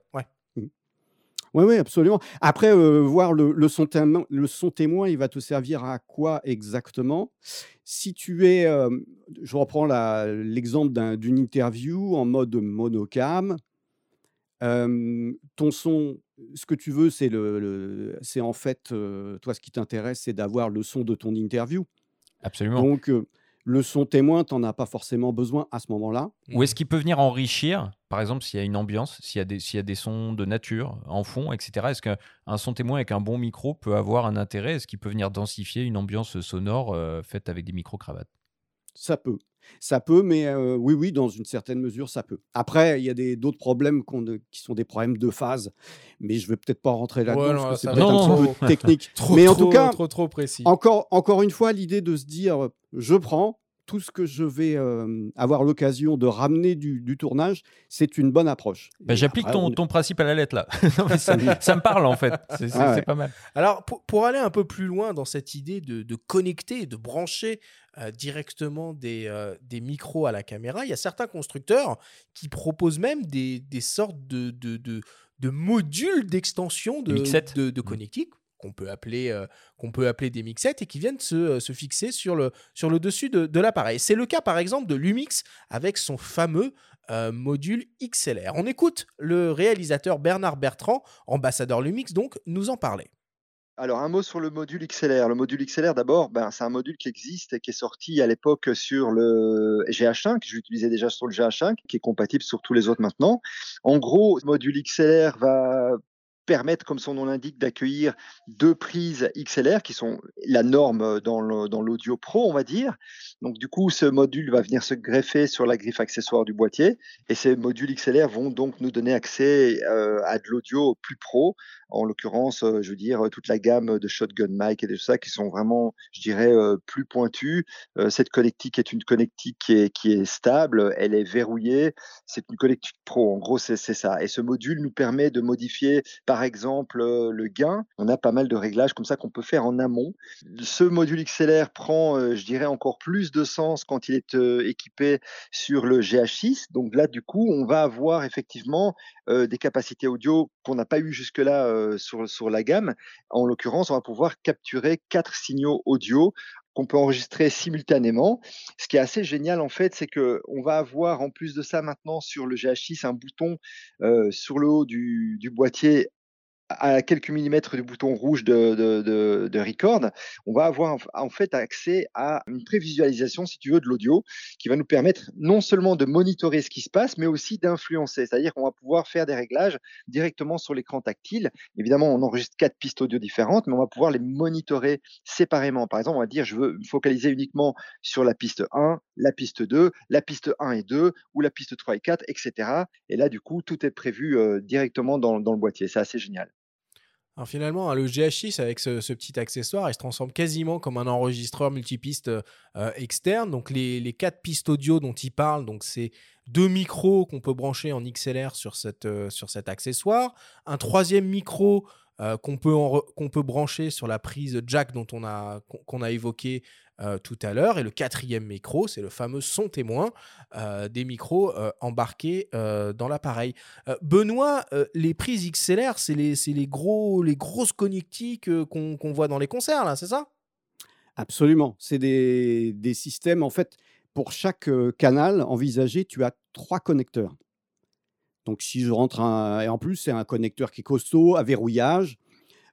Oui, oui, absolument. Après, euh, voir le, le son témoin, le son témoin, il va te servir à quoi exactement? Si tu es, euh, je reprends l'exemple d'un- d'une interview en mode monocam, euh, ton son, ce que tu veux, c'est le, le- c'est en fait, toi, ce qui t'intéresse, c'est d'avoir le son de ton interview. Absolument. Donc, le son témoin, tu n'en as pas forcément besoin à ce moment-là. Ou est-ce qu'il peut venir enrichir, par exemple, s'il y a une ambiance, s'il y, a des- s'il y a des sons de nature en fond, etc. Est-ce qu'un son témoin avec un bon micro peut avoir un intérêt? Est-ce qu'il peut venir densifier une ambiance sonore euh, faite avec des micro-cravates? Ça peut. Ça peut, mais euh, oui, oui, dans une certaine mesure, ça peut. Après, il y a des- d'autres problèmes qui sont des problèmes de phase, mais je ne vais peut-être pas rentrer là-dedans Ouais, parce non, que c'est peut-être être un petit peu technique. [laughs] Trop, mais en trop, tout cas, trop, trop précis. encore, encore une fois, l'idée de se dire, je prends tout ce que je vais euh, avoir l'occasion de ramener du, du tournage, c'est une bonne approche. Bah, J'applique ton, on- ton principe à la lettre là. [laughs] Non, ça, ça me parle en fait. C'est Ah ouais. pas mal. Alors, pour, pour aller un peu plus loin dans cette idée de, de connecter, de brancher euh, directement des, euh, des micros à la caméra, il y a certains constructeurs qui proposent même des, des sortes de, de, de, de modules d'extension de, mixettes. de, de Mhm. connectique qu'on peut appeler euh, peut appeler des mixettes et qui viennent se, euh, se fixer sur le, sur le dessus de, de l'appareil. C'est le cas par exemple de Lumix avec son fameux euh, module XLR. On écoute le réalisateur Bernard Bertrand, ambassadeur Lumix donc, nous en parler. Alors, un mot sur le module XLR. Le module XLR, d'abord, ben, c'est un module qui existe et qui est sorti à l'époque sur le GH5. Je l'utilisais déjà sur le GH5, qui est compatible sur tous les autres maintenant. En gros, ce module XLR va permettre, comme son nom l'indique, d'accueillir deux prises XLR qui sont la norme dans l'audio pro, on va dire. Donc, du coup, ce module va venir se greffer sur la griffe accessoire du boîtier et ces modules XLR vont donc nous donner accès à de l'audio plus pro en l'occurrence, euh, je veux dire, toute la gamme de shotgun mic et de tout ça qui sont vraiment, je dirais, euh, plus pointus. Euh, cette connectique est une connectique qui est, qui est stable, elle est verrouillée, c'est une connectique pro, en gros, c'est ça. Et ce module nous permet de modifier, par exemple, euh, le gain. On a pas mal de réglages comme ça qu'on peut faire en amont. Ce module XLR prend, euh, je dirais, encore plus de sens quand il est euh, équipé sur le GH6. Donc là, du coup, on va avoir effectivement euh, des capacités audio qu'on n'a pas eu jusque-là euh, sur, la gamme. En l'occurrence, on va pouvoir capturer quatre signaux audio qu'on peut enregistrer simultanément. Ce qui est assez génial en fait, c'est que on va avoir en plus de ça maintenant sur le GH6 un bouton euh, sur le haut du boîtier à quelques millimètres du bouton rouge de, record, on va avoir en fait accès à une prévisualisation, si tu veux, de l'audio, qui va nous permettre non seulement de monitorer ce qui se passe, mais aussi d'influencer. C'est-à-dire qu'on va pouvoir faire des réglages directement sur l'écran tactile. Évidemment, on enregistre quatre pistes audio différentes, mais on va pouvoir les monitorer séparément. Par exemple, on va dire, je veux me focaliser uniquement sur la piste 1, la piste 2, la piste 1 et 2, ou la piste 3 et 4, etc. Et là, du coup, tout est prévu euh, directement dans le boîtier. C'est assez génial. Alors finalement, hein, le GH6 avec ce, petit accessoire, il se transforme quasiment comme un enregistreur multipiste euh, externe. Donc les, quatre pistes audio dont il parle, donc c'est deux micros qu'on peut brancher en XLR sur, cette, euh, sur cet accessoire, un troisième micro euh, qu'on peut, peut brancher sur la prise jack dont on a, qu'on a évoqué euh, tout à l'heure, et le quatrième micro, c'est le fameux son témoin euh, des micros euh, embarqués dans l'appareil. Benoît, les prises XLR, c'est les, les, gros, les grosses connectiques qu'on qu'on voit dans les concerts, là, c'est ça? Absolument. C'est des, des systèmes, en fait, pour chaque canal envisagé, tu as trois connecteurs. Donc, si je rentre un. Et en plus, c'est un connecteur qui est costaud, à verrouillage.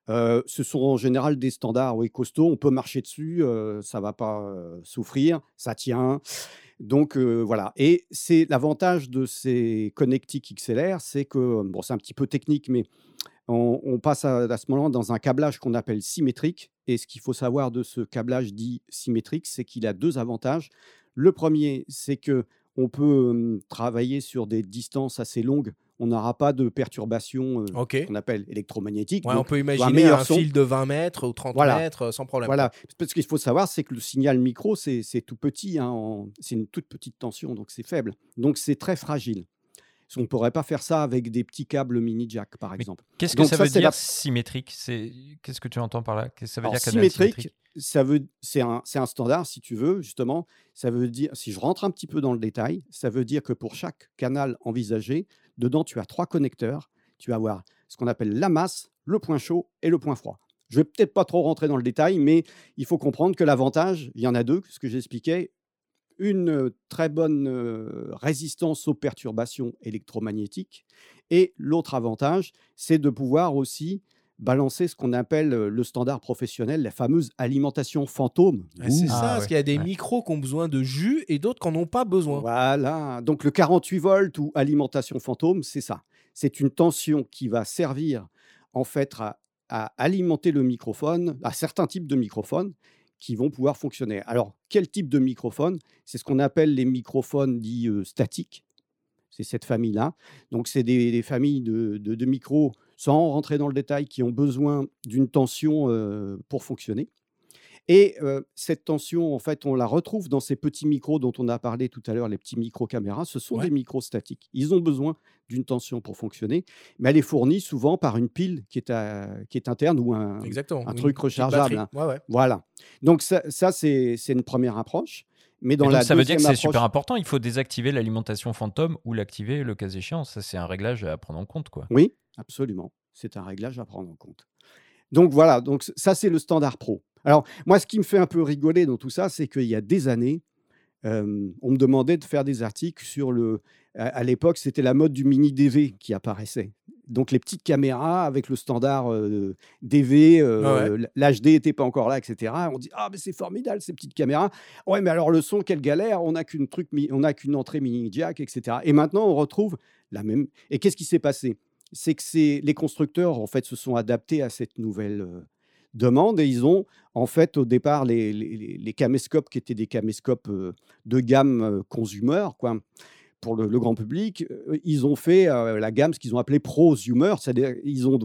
Ce sont en général des standards oui, costauds. On peut marcher dessus, ça ne va pas souffrir, ça tient. Donc voilà. Et c'est l'avantage de ces connectiques XLR, c'est que, bon, c'est un petit peu technique, mais on, passe à, à ce moment-là dans un câblage qu'on appelle symétrique. Et ce qu'il faut savoir de ce câblage dit symétrique, c'est qu'il a deux avantages. Le premier, c'est que on peut travailler sur des distances assez longues. On n'aura pas de perturbations euh, qu'on appelle. Ouais, Donc, on peut un imaginer meilleur un son. fil de 20 mètres ou 30 Voilà. mètres euh, sans problème. Voilà, parce qu'il faut savoir, c'est que le signal micro, c'est tout petit, hein, c'est une toute petite tension, donc c'est faible. Donc c'est très fragile. On ne pourrait pas faire ça avec des petits câbles mini jack, par exemple. Qu'est-ce que ça, ça, veut dire la- symétrique? Qu'est-ce que tu entends par là? Que ça veut Alors, dire symétrique, ça veut, c'est un, un standard, si tu veux, justement. Ça veut dire, si je rentre un petit peu dans le détail, ça veut dire que pour chaque canal envisagé, dedans, tu as trois connecteurs. Tu vas avoir ce qu'on appelle la masse, le point chaud et le point froid. Je vais peut-être pas trop rentrer dans le détail, mais il faut comprendre que l'avantage, il y en a deux, ce que j'expliquais. Une euh, très bonne euh, résistance aux perturbations électromagnétiques. Et l'autre avantage, c'est de pouvoir aussi balancer ce qu'on appelle euh, le standard professionnel, la fameuse alimentation fantôme. Ah, c'est Ouh. ça, Ah, parce ouais. qu'il y a des Ouais. micros qui ont besoin de jus et d'autres qui n'en ont pas besoin. Voilà. Donc le 48 volts ou alimentation fantôme, c'est ça. C'est une tension qui va servir en fait à, à alimenter le microphone, à certains types de microphones qui vont pouvoir fonctionner. Alors, quel type de microphone? C'est ce qu'on appelle les microphones dits euh, statiques. C'est cette famille-là. Donc, c'est des, des familles de, de- de micros, sans rentrer dans le détail, qui ont besoin d'une tension euh, pour fonctionner. Et euh, cette tension, en fait, on la retrouve dans ces petits micros dont on a parlé tout à l'heure, les petits micros caméras. Ce sont Ouais. des micros statiques. Ils ont besoin d'une tension pour fonctionner, mais elle est fournie souvent par une pile qui est, à- qui est interne ou un, truc rechargeable, batterie. Ouais, ouais. Voilà. Donc ça, c'est une première approche. Mais dans donc, la ça veut dire que c'est super important. Il faut désactiver l'alimentation fantôme ou l'activer le cas échéant. Ça, c'est un réglage à prendre en compte. Quoi. Oui, absolument. C'est un réglage à prendre en compte. Donc voilà, donc ça c'est le standard pro. Alors moi, ce qui me fait un peu rigoler dans tout ça, c'est qu'il y a des années, euh, on me demandait de faire des articles sur le. À, à l'époque, c'était la mode du mini DV qui apparaissait. Donc les petites caméras avec le standard euh, DV, euh, l'HD n'était pas encore là, etc. On dit ah mais c'est formidable ces petites caméras. Ouais mais alors le son quelle galère, on n'a qu'une truc, on n'a qu'une entrée mini jack, etc. Et maintenant on retrouve la même. Et qu'est-ce qui s'est passé? C'est que les constructeurs en fait se sont adaptés à cette nouvelle demande et ils ont en fait au départ les, les, les- les caméscopes qui étaient des caméscopes euh, de gamme euh, consumer quoi pour le, le grand public euh, ils ont fait la gamme ce qu'ils ont appelé prosumer c'est-à-dire ils ont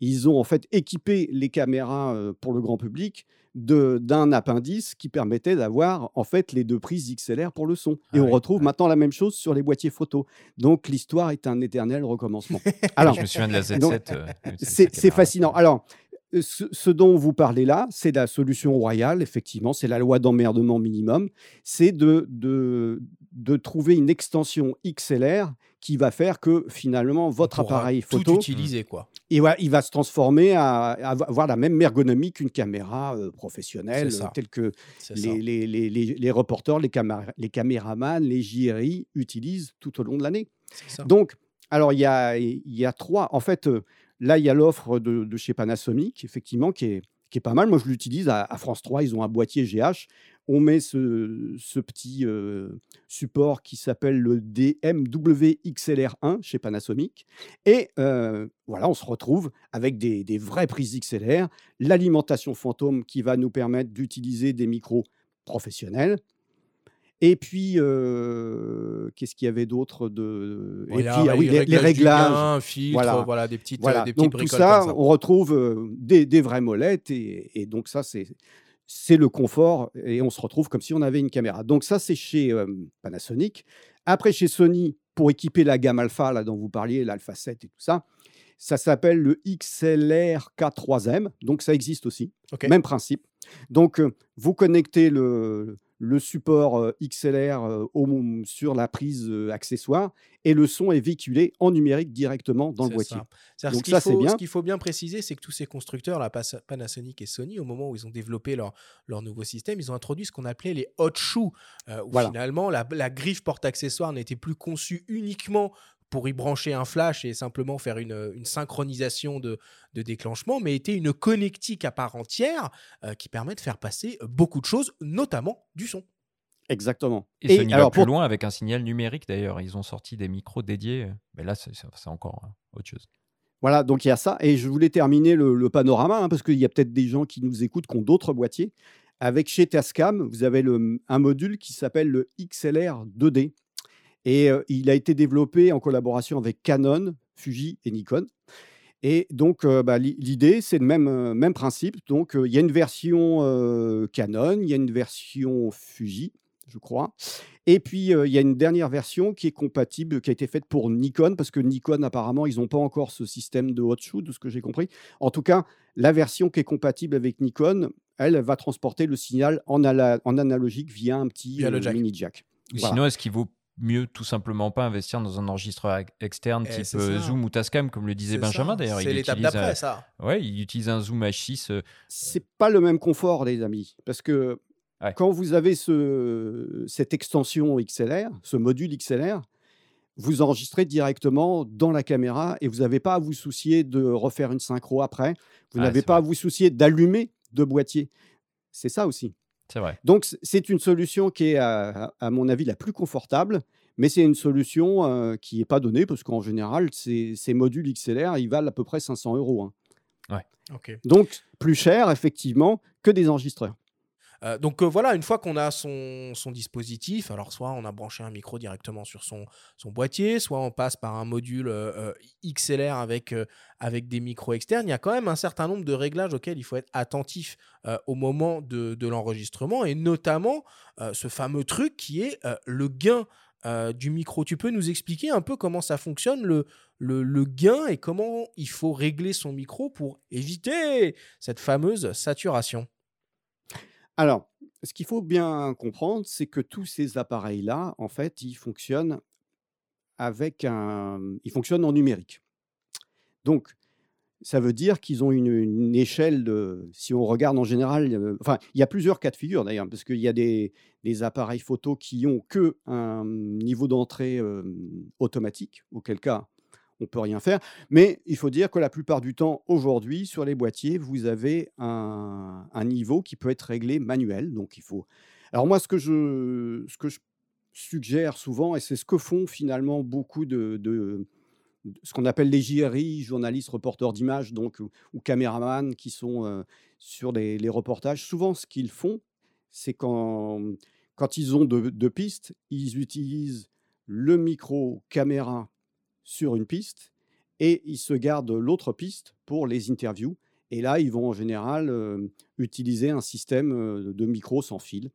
ils ont en fait équipé les caméras pour le grand public de- d'un appendice qui permettait d'avoir en fait les deux prises XLR pour le son. Et Ah on oui, retrouve maintenant la même chose sur les boîtiers photo. Donc l'histoire est un éternel recommencement. [laughs] Alors, je me souviens de la Z7. donc, euh, de c'est fascinant. Alors, ce, ce dont vous parlez là, c'est la solution royale, effectivement, c'est la loi d'emmerdement minimum, c'est de, de, de trouver une extension XLR qui va faire que finalement votre appareil tout photo, utiliser, quoi. il va, il va se transformer à, à avoir la même ergonomie qu'une caméra euh, professionnelle, euh, telle que les, les, les, les, les reporters, les, caméra- les caméramans, les JRI utilisent tout au long de l'année. Donc, alors, il y a, il y a trois. En fait, euh, là, il y a l'offre de, chez Panasonic, effectivement, qui est, qui est pas mal. Moi, je l'utilise à, France 3. Ils ont un boîtier GH. On met ce, ce petit euh, support qui s'appelle le DMW XLR1 chez Panasonic. Et euh, voilà, on se retrouve avec des, des vraies prises XLR, l'alimentation fantôme qui va nous permettre d'utiliser des micros professionnels. Et puis, euh, qu'est-ce qu'il y avait d'autre de... Bon, Et puis, ah oui, les, réglages. gain, filtre, voilà. Voilà. des petites, Voilà. des petites Donc tout ça, on retrouve des, des vraies molettes et, et donc ça, c'est c'est le confort et on se retrouve comme si on avait une caméra. Donc ça, c'est chez euh, Panasonic. Après, chez Sony, pour équiper la gamme Alpha, là dont vous parliez, l'Alpha 7 et tout ça, ça s'appelle le XLR K3M. Donc ça existe aussi. Même principe. Donc euh, vous connectez le, le support XLR au- sur la prise accessoire et le son est véhiculé en numérique directement dans le boîtier. ça. Donc ce ça, c'est bien. ce qu'il faut bien préciser, c'est que tous ces constructeurs, Pas- Panasonic et Sony, au moment où ils ont développé leur, leur nouveau système, ils ont introduit ce qu'on appelait les hot shoes, euh, où Voilà. finalement la, la griffe porte-accessoire n'était plus conçue uniquement pour y brancher un flash et simplement faire une, une synchronisation de, de déclenchement, mais était une connectique à part entière euh, qui permet de faire passer beaucoup de choses, notamment du son. Exactement. Et, Sony va alors, plus pour- loin avec un signal numérique d'ailleurs. Ils ont sorti des micros dédiés. Mais là, c'est encore euh, autre chose. Voilà, donc il y a ça. Et je voulais terminer le, le panorama, hein, parce qu'il y a peut-être des gens qui nous écoutent qui ont d'autres boîtiers. Avec chez Tascam, vous avez le- un module qui s'appelle le XLR 2D. Et euh, il a été développé en collaboration avec Canon, Fuji et Nikon. Et donc, euh, bah, l'i- l'idée, c'est le même, même principe. Donc, euh, il y a une version euh, Canon, il y a une version Fuji, je crois. Et puis, euh, il y a une dernière version qui est compatible, qui a été faite pour Nikon, parce que Nikon, apparemment, ils n'ont pas encore ce système de hot shoot, de ce que j'ai compris. En tout cas, la version qui est compatible avec Nikon, elle, elle va transporter le signal en, ala- en analogique via un petit Via le jack. mini jack. Ou Voilà. sinon, est-ce qu'il vaut mieux tout simplement pas investir dans un enregistreur ex- externe Eh, type euh. Zoom ou Tascam, comme le disait Benjamin d'ailleurs. C'est Il l'étape utilise, d'après, un- ça. ouais, il utilise un Zoom H6. euh, C'est pas le même confort, les amis, parce que Ouais. quand vous avez ce, cette extension XLR, ce module XLR, vous enregistrez directement dans la caméra et vous n'avez pas à vous soucier de refaire une synchro après. Vous Ouais, n'avez pas à vous soucier d'allumer de boîtier. C'est ça aussi. C'est vrai. Donc, c'est une solution qui est, à, à mon avis, la plus confortable, mais c'est une solution euh, qui n'est pas donnée parce qu'en général, ces, ces modules XLR, ils valent à peu près 500 euros. hein. Donc, plus cher, effectivement, que des enregistreurs. Euh, donc euh, voilà, une fois qu'on a son, dispositif, alors soit on a branché un micro directement sur son, boîtier, soit on passe par un module euh, XLR avec, des micros externes, il y a quand même un certain nombre de réglages auxquels il faut être attentif au moment de, l'enregistrement, et notamment ce fameux truc qui est le gain du micro. Tu peux nous expliquer un peu comment ça fonctionne, le gain, et comment il faut régler son micro pour éviter cette fameuse saturation? Alors, ce qu'il faut bien comprendre, c'est que tous ces appareils-là, en fait, ils fonctionnent avec un, ils fonctionnent en numérique. Donc, ça veut dire qu'ils ont une, échelle de, si on regarde en général, enfin, il y a plusieurs cas de figure d'ailleurs, parce qu'il y a des, des appareils photo qui ont que un niveau d'entrée euh, automatique, auquel cas on peut rien faire. Mais il faut dire que la plupart du temps, aujourd'hui, sur les boîtiers, vous avez un, niveau qui peut être réglé manuel. Donc, il faut. Alors, moi, ce que je, ce que je suggère souvent, et c'est ce que font finalement beaucoup de, de- ce qu'on appelle les JRI, journalistes, reporters d'images, donc, ou, caméramans qui sont euh, sur les, les reportages, souvent, ce qu'ils font, c'est quand, quand ils ont deux, deux pistes, ils utilisent le micro caméra sur une piste et ils se gardent l'autre piste pour les interviews. Et là, ils vont en général euh, utiliser un système euh, de micro sans fil,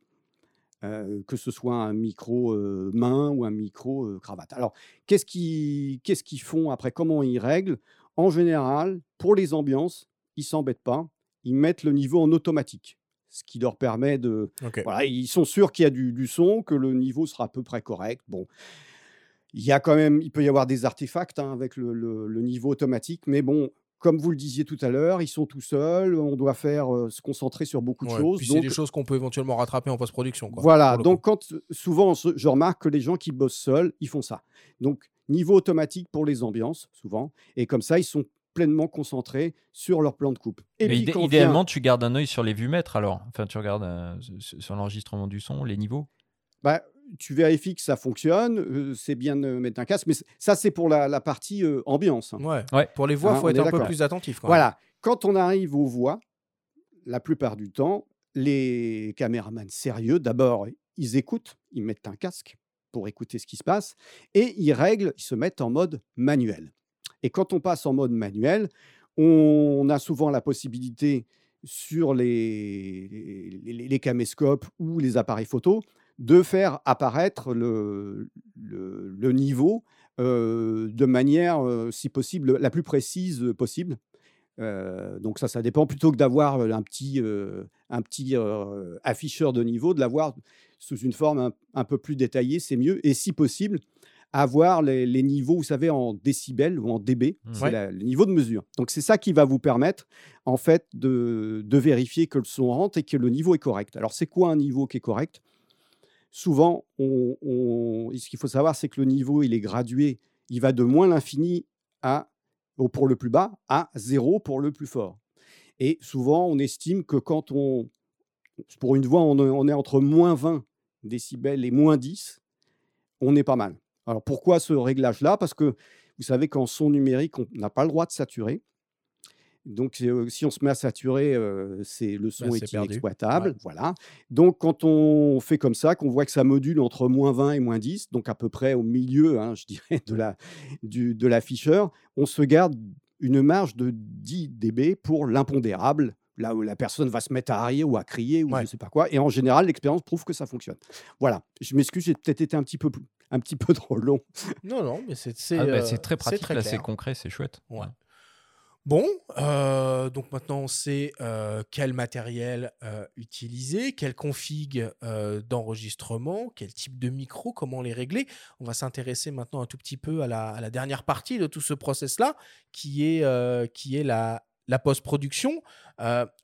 euh, que ce soit un micro euh, main ou un micro cravate. Alors, qu'est-ce qu'ils qu'est-ce qu'ils font après? Comment ils règlent? En général, pour les ambiances, ils s'embêtent pas. Ils mettent le niveau en automatique, ce qui leur permet de, voilà, ils sont sûrs qu'il y a du, du son, que le niveau sera à peu près correct. Bon, il y a quand même, il peut y avoir des artefacts hein, avec le, le- le niveau automatique, mais bon, comme vous le disiez tout à l'heure, ils sont tout seuls. On doit faire euh, se concentrer sur beaucoup de Ouais, choses. Puis c'est des choses qu'on peut éventuellement rattraper en post-production. quoi, voilà. Donc, coup. quand souvent, je je remarque que les gens qui bossent seuls, ils font ça. Donc, niveau automatique pour les ambiances, souvent, et comme ça, ils sont pleinement concentrés sur leur plan de coupe. Et Mais puis, idé- quand vient- idéalement, tu gardes un œil sur les vumètres alors. Enfin, tu regardes euh, sur sur l'enregistrement du son, les niveaux. Bah, tu vérifies que ça fonctionne, euh, c'est bien de mettre un casque, mais ça, c'est pour la, la partie euh, ambiance. hein. Ouais. Ouais. Pour les voix, il Hein, faut être un peu plus attentif. quand. Voilà. Quand on arrive aux voix, la plupart du temps, les caméramans sérieux, d'abord, ils écoutent, ils mettent un casque pour écouter ce qui se passe, et ils règlent, ils se mettent en mode manuel. Et quand on passe en mode manuel, on a souvent la possibilité sur les, les, les- les caméscopes ou les appareils photo de faire apparaître le, le- le niveau euh, de manière, si possible, la plus précise possible. Euh, donc ça, ça dépend plutôt que d'avoir un petit, euh, un petit euh, afficheur de niveau, de l'avoir sous une forme un, un peu plus détaillée, c'est mieux. Et si possible, avoir les, les niveaux, vous savez, en décibels ou en dB, Mhm. c'est Ouais. le niveau de mesure. Donc c'est ça qui va vous permettre, en fait, de, de vérifier que le son rentre et que le niveau est correct. Alors c'est quoi un niveau qui est correct? Souvent, ce qu'il faut savoir, c'est que le niveau, il est gradué. Il va de moins l'infini à pour le plus bas à zéro pour le plus fort. Et souvent, on estime que quand on, pour une voix, on est entre moins 20 décibels et moins 10, on est pas mal. Alors pourquoi ce réglage-là? Parce que vous savez qu'en son numérique, on n'a pas le droit de saturer. Donc euh, si on se met à saturer, euh, c'est le son Bah, est c'est perdu. inexploitable. Ouais. Voilà. Donc quand on fait comme ça, qu'on voit que ça module entre moins 20 et moins 10, donc à peu près au milieu, hein, [laughs] je dirais, de la du- de l'afficheur, on se garde une marge de 10 dB pour l'impondérable, là où la personne va se mettre à rire ou à crier ou je ne sais pas quoi. Et en général, l'expérience prouve que ça fonctionne. Voilà. Je m'excuse, j'ai peut-être été un petit peu, un petit peu trop long. Non, non, mais c'est Ah bah, euh, très pratique, c'est concret, c'est chouette. Ouais. Bon, euh, donc maintenant on sait euh, quel matériel euh, utiliser, quelle config d'enregistrement, quel type de micro, comment les régler. On va s'intéresser maintenant un tout petit peu à la, dernière partie de tout ce process-là, qui est, qui est la, post-production.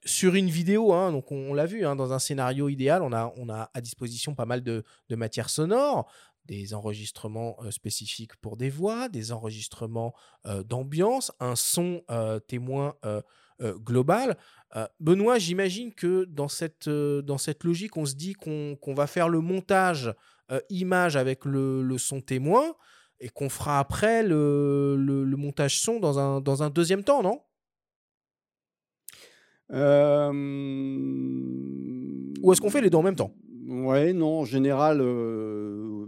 Sur une vidéo, hein, on, l'a vu, hein, dans un scénario idéal, on a, on a à disposition pas mal de, de matière sonore, des enregistrements euh, spécifiques pour des voix, des enregistrements euh, d'ambiance, un son témoin global. Benoît, j'imagine que dans cette, dans cette logique, on se dit qu'on va faire le montage image avec le, le son témoin et qu'on fera après le, le- le montage son dans un, dans un deuxième temps, non? Ou est-ce qu'on fait les deux en même temps? Ouais, non, en général, euh,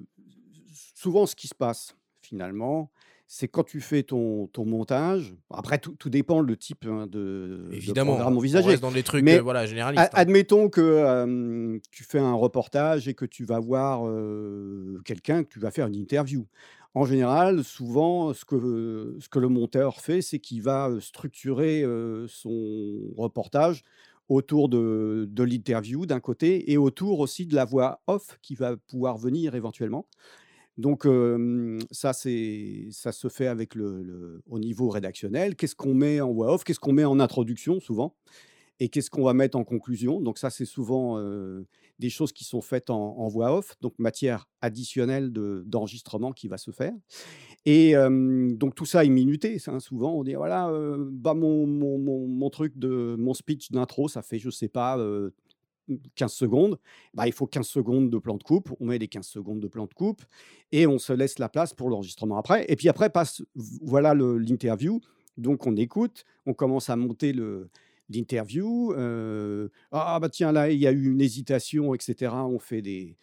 souvent ce qui se passe finalement, c'est quand tu fais ton, ton montage. Après, tout, tout dépend le type hein, de, de Évidemment, programme on envisagé. reste dans des trucs Mais euh, voilà, généralistes. Hein. Admettons que euh, tu fais un reportage et que tu vas voir euh, quelqu'un, que tu vas faire une interview. En général, souvent, ce que, ce que le monteur fait, c'est qu'il va structurer son reportage autour de, de l'interview d'un côté et autour aussi de la voix off qui va pouvoir venir éventuellement. Donc ça, c'est, ça se fait avec le, au niveau rédactionnel. Qu'est-ce qu'on met en voix off? Qu'est-ce qu'on met en introduction souvent? Et qu'est-ce qu'on va mettre en conclusion? Donc ça, c'est souvent des choses qui sont faites en, en voix off, donc matière additionnelle de- d'enregistrement qui va se faire. Et donc tout ça est minuté. hein. Souvent, on dit voilà, bah, mon, mon, mon- mon truc de mon speech d'intro, ça fait je sais pas. Euh, 15 secondes, bah, il faut 15 secondes de plan de coupe, on met les 15 secondes de plan de coupe et on se laisse la place pour l'enregistrement après. Et puis après passe, voilà l'interview, donc on écoute, on commence à monter le, l'interview. euh, ah bah tiens, là, il y a eu une hésitation, etc. On fait des,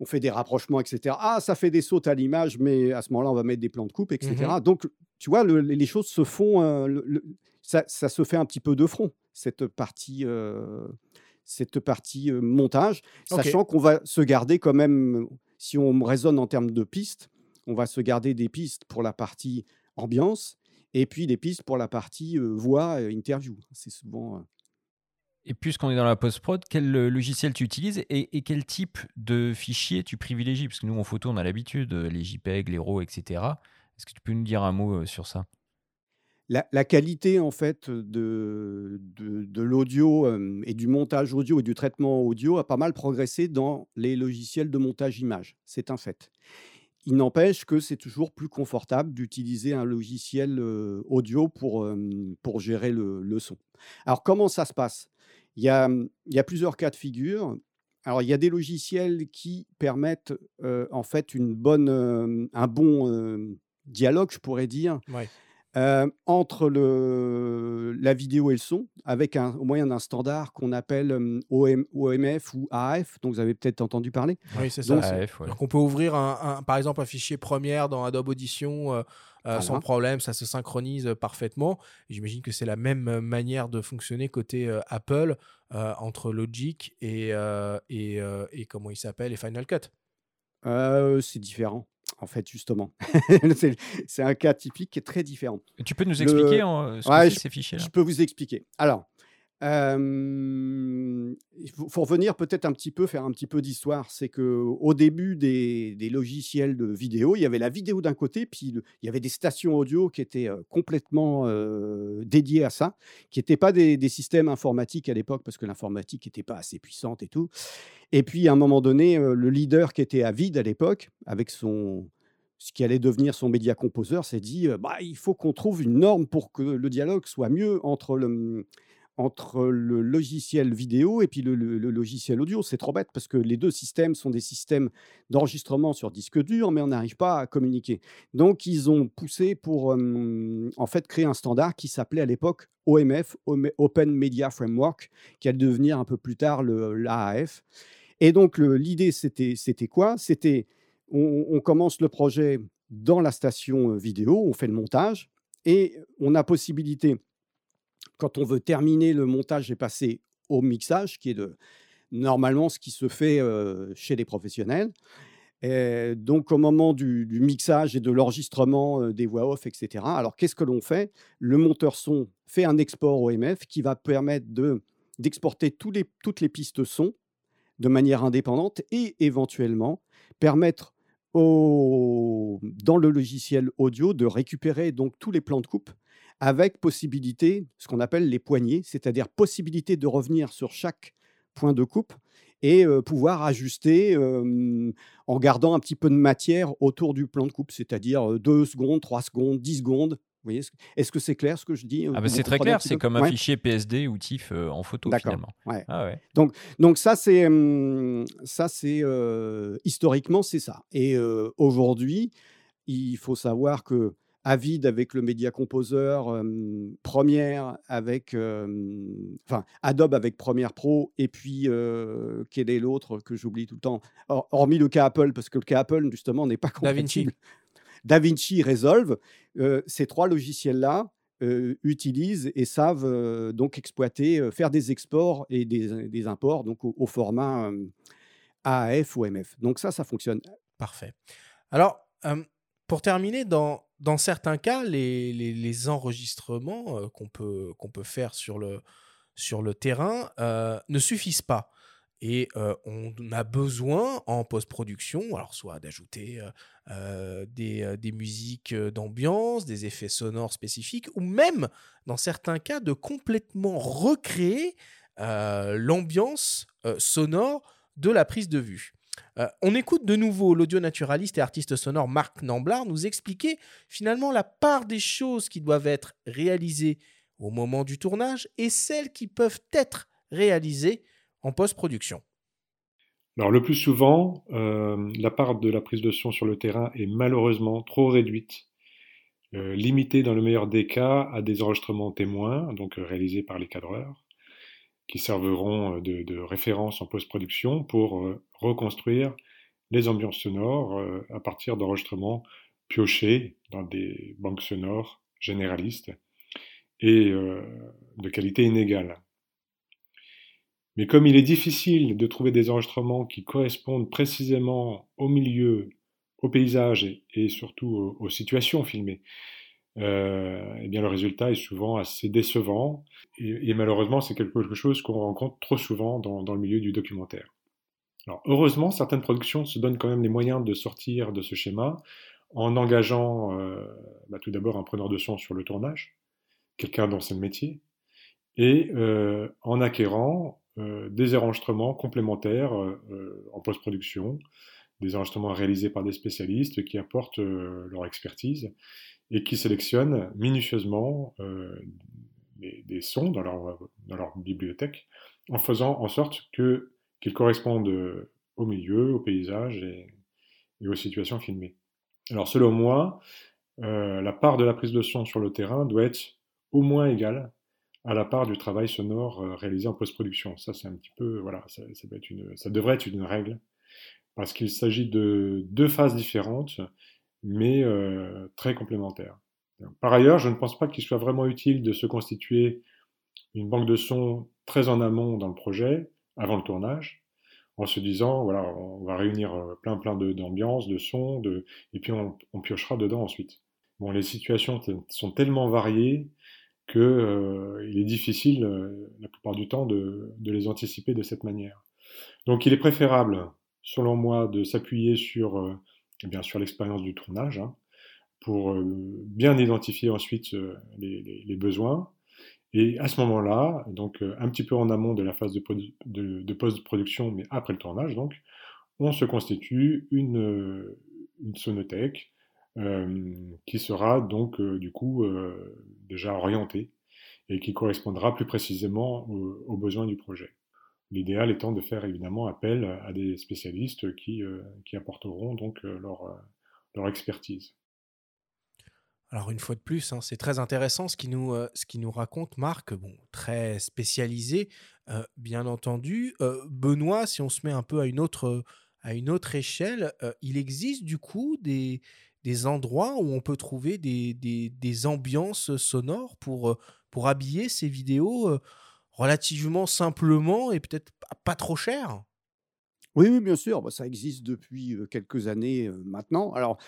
on fait des rapprochements, etc. Ah, ça fait des sautes à l'image, mais à ce moment-là, on va mettre des plans de coupe, etc. Donc, tu vois, le- les choses se font, euh, le- le- ça, ça se fait un petit peu de front, cette partie, euh, cette partie montage, sachant qu'on va se garder quand même, si on raisonne en termes de pistes, on va se garder des pistes pour la partie ambiance et puis des pistes pour la partie euh, voix, euh, interview. C'est souvent. euh, Et puisqu'on est dans la post-prod, quel logiciel tu utilises et, et quel type de fichier tu privilégies? Parce que nous, en photo, on a l'habitude, les JPEG, les RAW, etc. Est-ce que tu peux nous dire un mot sur ça? La, qualité en fait de, de, l'audio et du montage audio et du traitement audio a pas mal progressé dans les logiciels de montage image. C'est un fait. Il n'empêche que c'est toujours plus confortable d'utiliser un logiciel audio pour, pour gérer le, le son. Alors comment ça se passe? Il y, a, il y a plusieurs cas de figure. Alors il y a des logiciels qui permettent en fait une bonne, un bon dialogue, je pourrais dire. Euh, entre le, la vidéo et le son, avec un, au moyen d'un standard qu'on appelle euh, OM, OMF ou AF, dont vous avez peut-être entendu parler. Oui, c'est ça. Donc, c'est- AF, ouais. Donc on peut ouvrir un, un- par exemple un fichier première dans Adobe Audition euh, euh, sans problème, ça se synchronise parfaitement. J'imagine que c'est la même manière de fonctionner côté euh, Apple euh, entre Logic et, euh, et, euh, et comment il s'appelle et Final Cut. Euh, c'est différent, en fait, justement. [laughs] c'est un cas typique qui est très différent. Tu peux nous Le- expliquer euh, ce Ouais, que c'est ces fichiers-là? Je peux vous expliquer. Alors, il faut, revenir peut-être un petit peu, faire un petit peu d'histoire. C'est que au début des, logiciels de vidéo, il y avait la vidéo d'un côté, puis il y avait des stations audio qui étaient complètement dédiées à ça, qui n'étaient pas des, systèmes informatiques à l'époque, parce que l'informatique n'était pas assez puissante et tout. Et puis, à un moment donné, le leader qui était Avid à l'époque, avec son ce qui allait devenir son média composeur, s'est dit bah, il faut qu'on trouve une norme pour que le dialogue soit mieux entre le, entre le logiciel vidéo et puis le, logiciel audio. C'est trop bête parce que les deux systèmes sont des systèmes d'enregistrement sur disque dur, mais on n'arrive pas à communiquer. Donc, ils ont poussé pour en fait créer un standard qui s'appelait à l'époque OMF, Open Media Framework, qui allait devenir un peu plus tard l'AAF. Et donc, l'idée, c'était quoi? C'était on, on commence le projet dans la station vidéo, on fait le montage et on a possibilité, quand on veut terminer le montage et passer au mixage, qui est de, normalement ce qui se fait euh, chez les professionnels, donc, au moment du, mixage et de l'enregistrement euh, des voix off, etc. Alors, qu'est-ce que l'on fait? Le monteur son fait un export OMF qui va permettre de, d'exporter toutes les pistes son de manière indépendante et éventuellement permettre dans le logiciel audio de récupérer donc tous les plans de coupe avec possibilité, ce qu'on appelle les poignées, c'est-à-dire possibilité de revenir sur chaque point de coupe et euh, pouvoir ajuster euh, en gardant un petit peu de matière autour du plan de coupe, c'est-à-dire 2 secondes, 3 secondes, 10 secondes. Est-ce que c'est clair ce que je dis Ah bah c'est très clair, c'est comme un Ouais. fichier PSD ou TIFF euh, en photo finalement. Ouais. Ah ouais. Donc, donc ça, c'est ça, c'est euh, historiquement, c'est ça. Et euh, aujourd'hui, il faut savoir que Avid avec le Media Composer, Premiere avec, enfin Adobe avec Premiere Pro, et puis euh, quel est l'autre que j'oublie tout le temps, Hor- hormis le cas Apple, parce que le cas Apple justement n'est pas [laughs] DaVinci. compatible. DaVinci Resolve, euh, ces trois logiciels-là euh, utilisent et savent euh, donc exploiter, euh, faire des exports et des, des imports donc au, au format euh, AAF ou MF. Donc ça, ça fonctionne. Parfait. Alors, euh, pour terminer, dans, dans certains cas, les, les, les enregistrements euh, qu'on peut, peut faire sur le, sur le terrain euh, ne suffisent pas. Et euh, on a besoin en post-production, alors soit d'ajouter des, musiques d'ambiance, des effets sonores spécifiques, ou même, dans certains cas, de complètement recréer l'ambiance sonore de la prise de vue. Euh, on écoute de nouveau l'audio naturaliste et artiste sonore Marc Namblard nous expliquer finalement la part des choses qui doivent être réalisées au moment du tournage et celles qui peuvent être réalisées en post-production. Alors le plus souvent, euh, la part de la prise de son sur le terrain est malheureusement trop réduite, euh, limitée dans le meilleur des cas à des enregistrements témoins, donc réalisés par les cadreurs, qui serviront euh, de, référence en post-production pour euh, reconstruire les ambiances sonores euh, à partir d'enregistrements piochés dans des banques sonores généralistes et de qualité inégale. Mais comme il est difficile de trouver des enregistrements qui correspondent précisément au milieu, au paysage et, surtout aux situations filmées, euh, eh bien le résultat est souvent assez décevant. Et, malheureusement, c'est quelque chose qu'on rencontre trop souvent dans, dans le milieu du documentaire. Alors, heureusement, certaines productions se donnent quand même les moyens de sortir de ce schéma en engageant euh, bah, tout d'abord un preneur de son sur le tournage, quelqu'un dont c'est le métier, et euh, en acquérant euh, des enregistrements complémentaires en post-production, des enregistrements réalisés par des spécialistes qui apportent euh, leur expertise et qui sélectionnent minutieusement euh, des, sons dans leur, bibliothèque en faisant en sorte que qu'ils correspondent euh, au milieu, au paysage et, aux situations filmées. Alors selon moi, la part de la prise de son sur le terrain doit être au moins égale à la part du travail sonore réalisé en post-production. Ça, c'est un petit peu, voilà, ça devrait être une règle, parce qu'il s'agit de deux phases différentes, mais euh, très complémentaires. Par ailleurs, je ne pense pas qu'il soit vraiment utile de se constituer une banque de sons très en amont dans le projet, avant le tournage, en se disant, voilà, on va réunir euh, plein plein d'ambiances, de, sons, de, et puis on, on piochera dedans ensuite. Bon, les situations sont tellement variées que euh, est difficile euh, la plupart du temps de, de les anticiper de cette manière. Donc il est préférable, selon moi, de s'appuyer sur, euh, eh bien, sur l'expérience du tournage hein, pour euh, bien identifier ensuite euh, les, besoins. Et à ce moment-là, donc un petit peu en amont de la phase de, de- post-production, mais après le tournage, donc, on se constitue une, sonothèque qui sera donc du coup déjà orientée et qui correspondra plus précisément aux besoins du projet. L'idéal étant de faire évidemment appel à des spécialistes qui, euh, qui apporteront donc euh, leur, euh, leur expertise. Alors une fois de plus, hein, c'est très intéressant ce qui nous, ce qui nous raconte Marc, bon, très spécialisé, bien entendu. Benoît, si on se met un peu à une autre, à une autre échelle, il existe du coup des, des endroits où on peut trouver des, des, des ambiances sonores pour, pour habiller ces vidéos relativement simplement et peut-être pas, trop cher. Oui, oui, bien sûr, bah, ça existe depuis quelques années maintenant. Alors,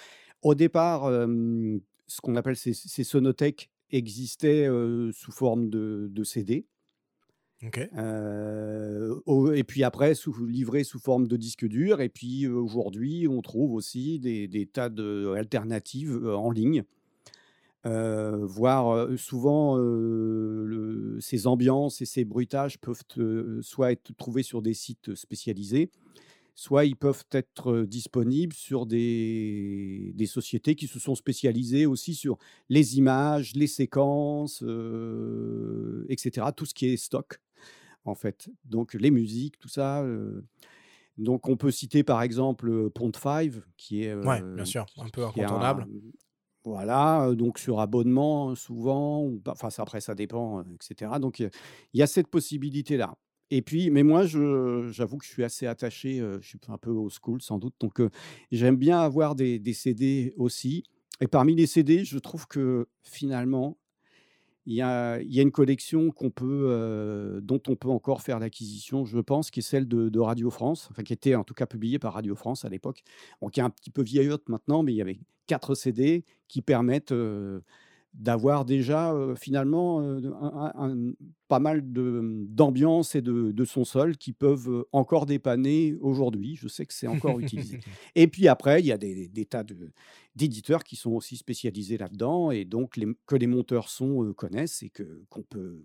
au départ, ce qu'on appelle ces, ces sonothèques existaient sous forme de, de CD. Euh, et puis après, sous, livrés sous forme de disque dur. Et puis aujourd'hui, on trouve aussi des, des tas d'alternatives en ligne. Euh, voire euh, souvent euh, le- ces ambiances et ces bruitages peuvent euh, soit être trouvés sur des sites spécialisés, soit ils peuvent être disponibles sur des, des sociétés qui se sont spécialisées aussi sur les images, les séquences, etc. Tout ce qui est stock, en fait. Donc les musiques, tout ça. donc on peut citer par exemple Pont 5, qui est, Ouais, bien sûr, un peu incontournable. Voilà, donc sur abonnement souvent, enfin après ça dépend, etc. Donc il y a cette possibilité-là. Et puis, mais moi, j'avoue que je suis assez attaché, je suis un peu au school sans doute, donc j'aime bien avoir des, des CD aussi. Et parmi les CD, je trouve que finalement, il y a, une collection qu'on peut, euh, dont on peut encore faire l'acquisition, je pense, qui est celle de, de Radio France, enfin qui était en tout cas publiée par Radio France à l'époque, bon, qui est un petit peu vieillotte maintenant, mais il y avait quatre CD qui permettent euh, d'avoir déjà euh, finalement euh, un- un- un- pas mal d'ambiance et de, de son sol qui peuvent euh, encore dépanner aujourd'hui. Je sais que c'est encore utilisé. [laughs] Et puis après, il y a des, des tas de- d'éditeurs qui sont aussi spécialisés là-dedans et donc les- que les monteurs son euh, connaissent et que qu'on peut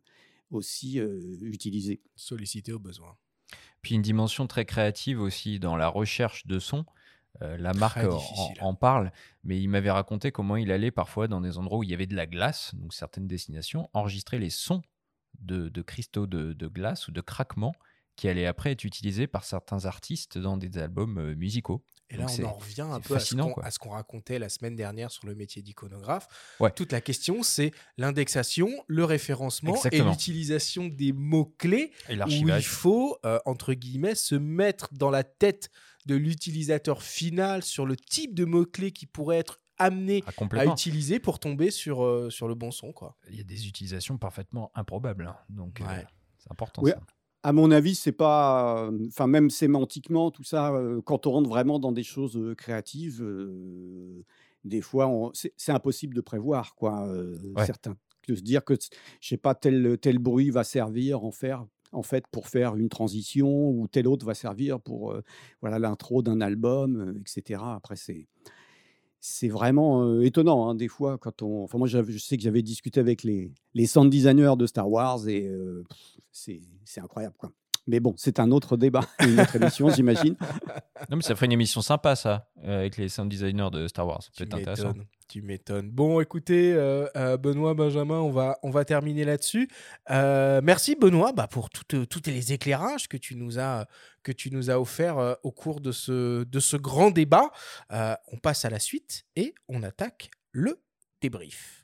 aussi utiliser. Sollicité au besoin. Puis une dimension très créative aussi dans la recherche de son. Euh, la marque en, parle, mais il m'avait raconté comment il allait parfois dans des endroits où il y avait de la glace, donc certaines destinations, enregistrer les sons de, de cristaux de, de glace ou de craquements qui allaient après être utilisés par certains artistes dans des albums euh, musicaux. Et là, on en revient un peu à ce qu'on- racontait la semaine dernière sur le métier d'iconographe. Ouais. Toute la question, c'est l'indexation, le référencement Exactement. et l'utilisation des mots-clés où il faut, euh, entre guillemets, se mettre dans la tête de l'utilisateur final sur le type de mots-clés qui pourrait être amené Ah, à utiliser pour tomber sur, euh, sur le bon son. Quoi. Il y a des utilisations parfaitement improbables. hein. Donc, euh, Ouais. c'est important Oui, ça. À mon avis, c'est pas, euh, enfin même sémantiquement, tout ça, euh, quand on rentre vraiment dans des choses euh, créatives, euh, des fois, on- c'est c'est impossible de prévoir, quoi. euh, Ouais. certains, de se dire que, je sais pas, tel tel bruit va servir en faire, en fait, pour faire une transition, ou tel autre va servir pour, voilà, l'intro d'un album, etc. Après, c'est c'est vraiment étonnant, hein, des fois, quand on. Enfin, moi, je sais que j'avais discuté avec les, les sound designers de Star Wars et c'est incroyable, quoi. Mais bon, c'est un autre débat, [laughs] une autre émission, j'imagine. Non, mais ça ferait une émission sympa, ça, euh, avec les sound designers de Star Wars. Ça Tu peut être intéressant. m'étonnes, tu m'étonnes. Bon, écoutez, euh, euh, Benoît, Benjamin, on va, on va terminer là-dessus. Euh, merci, Benoît, bah, pour toutes tous les éclairages que tu nous as, que tu nous as offerts euh, au cours de ce, de ce grand débat. Euh, on passe à la suite et on attaque le débrief.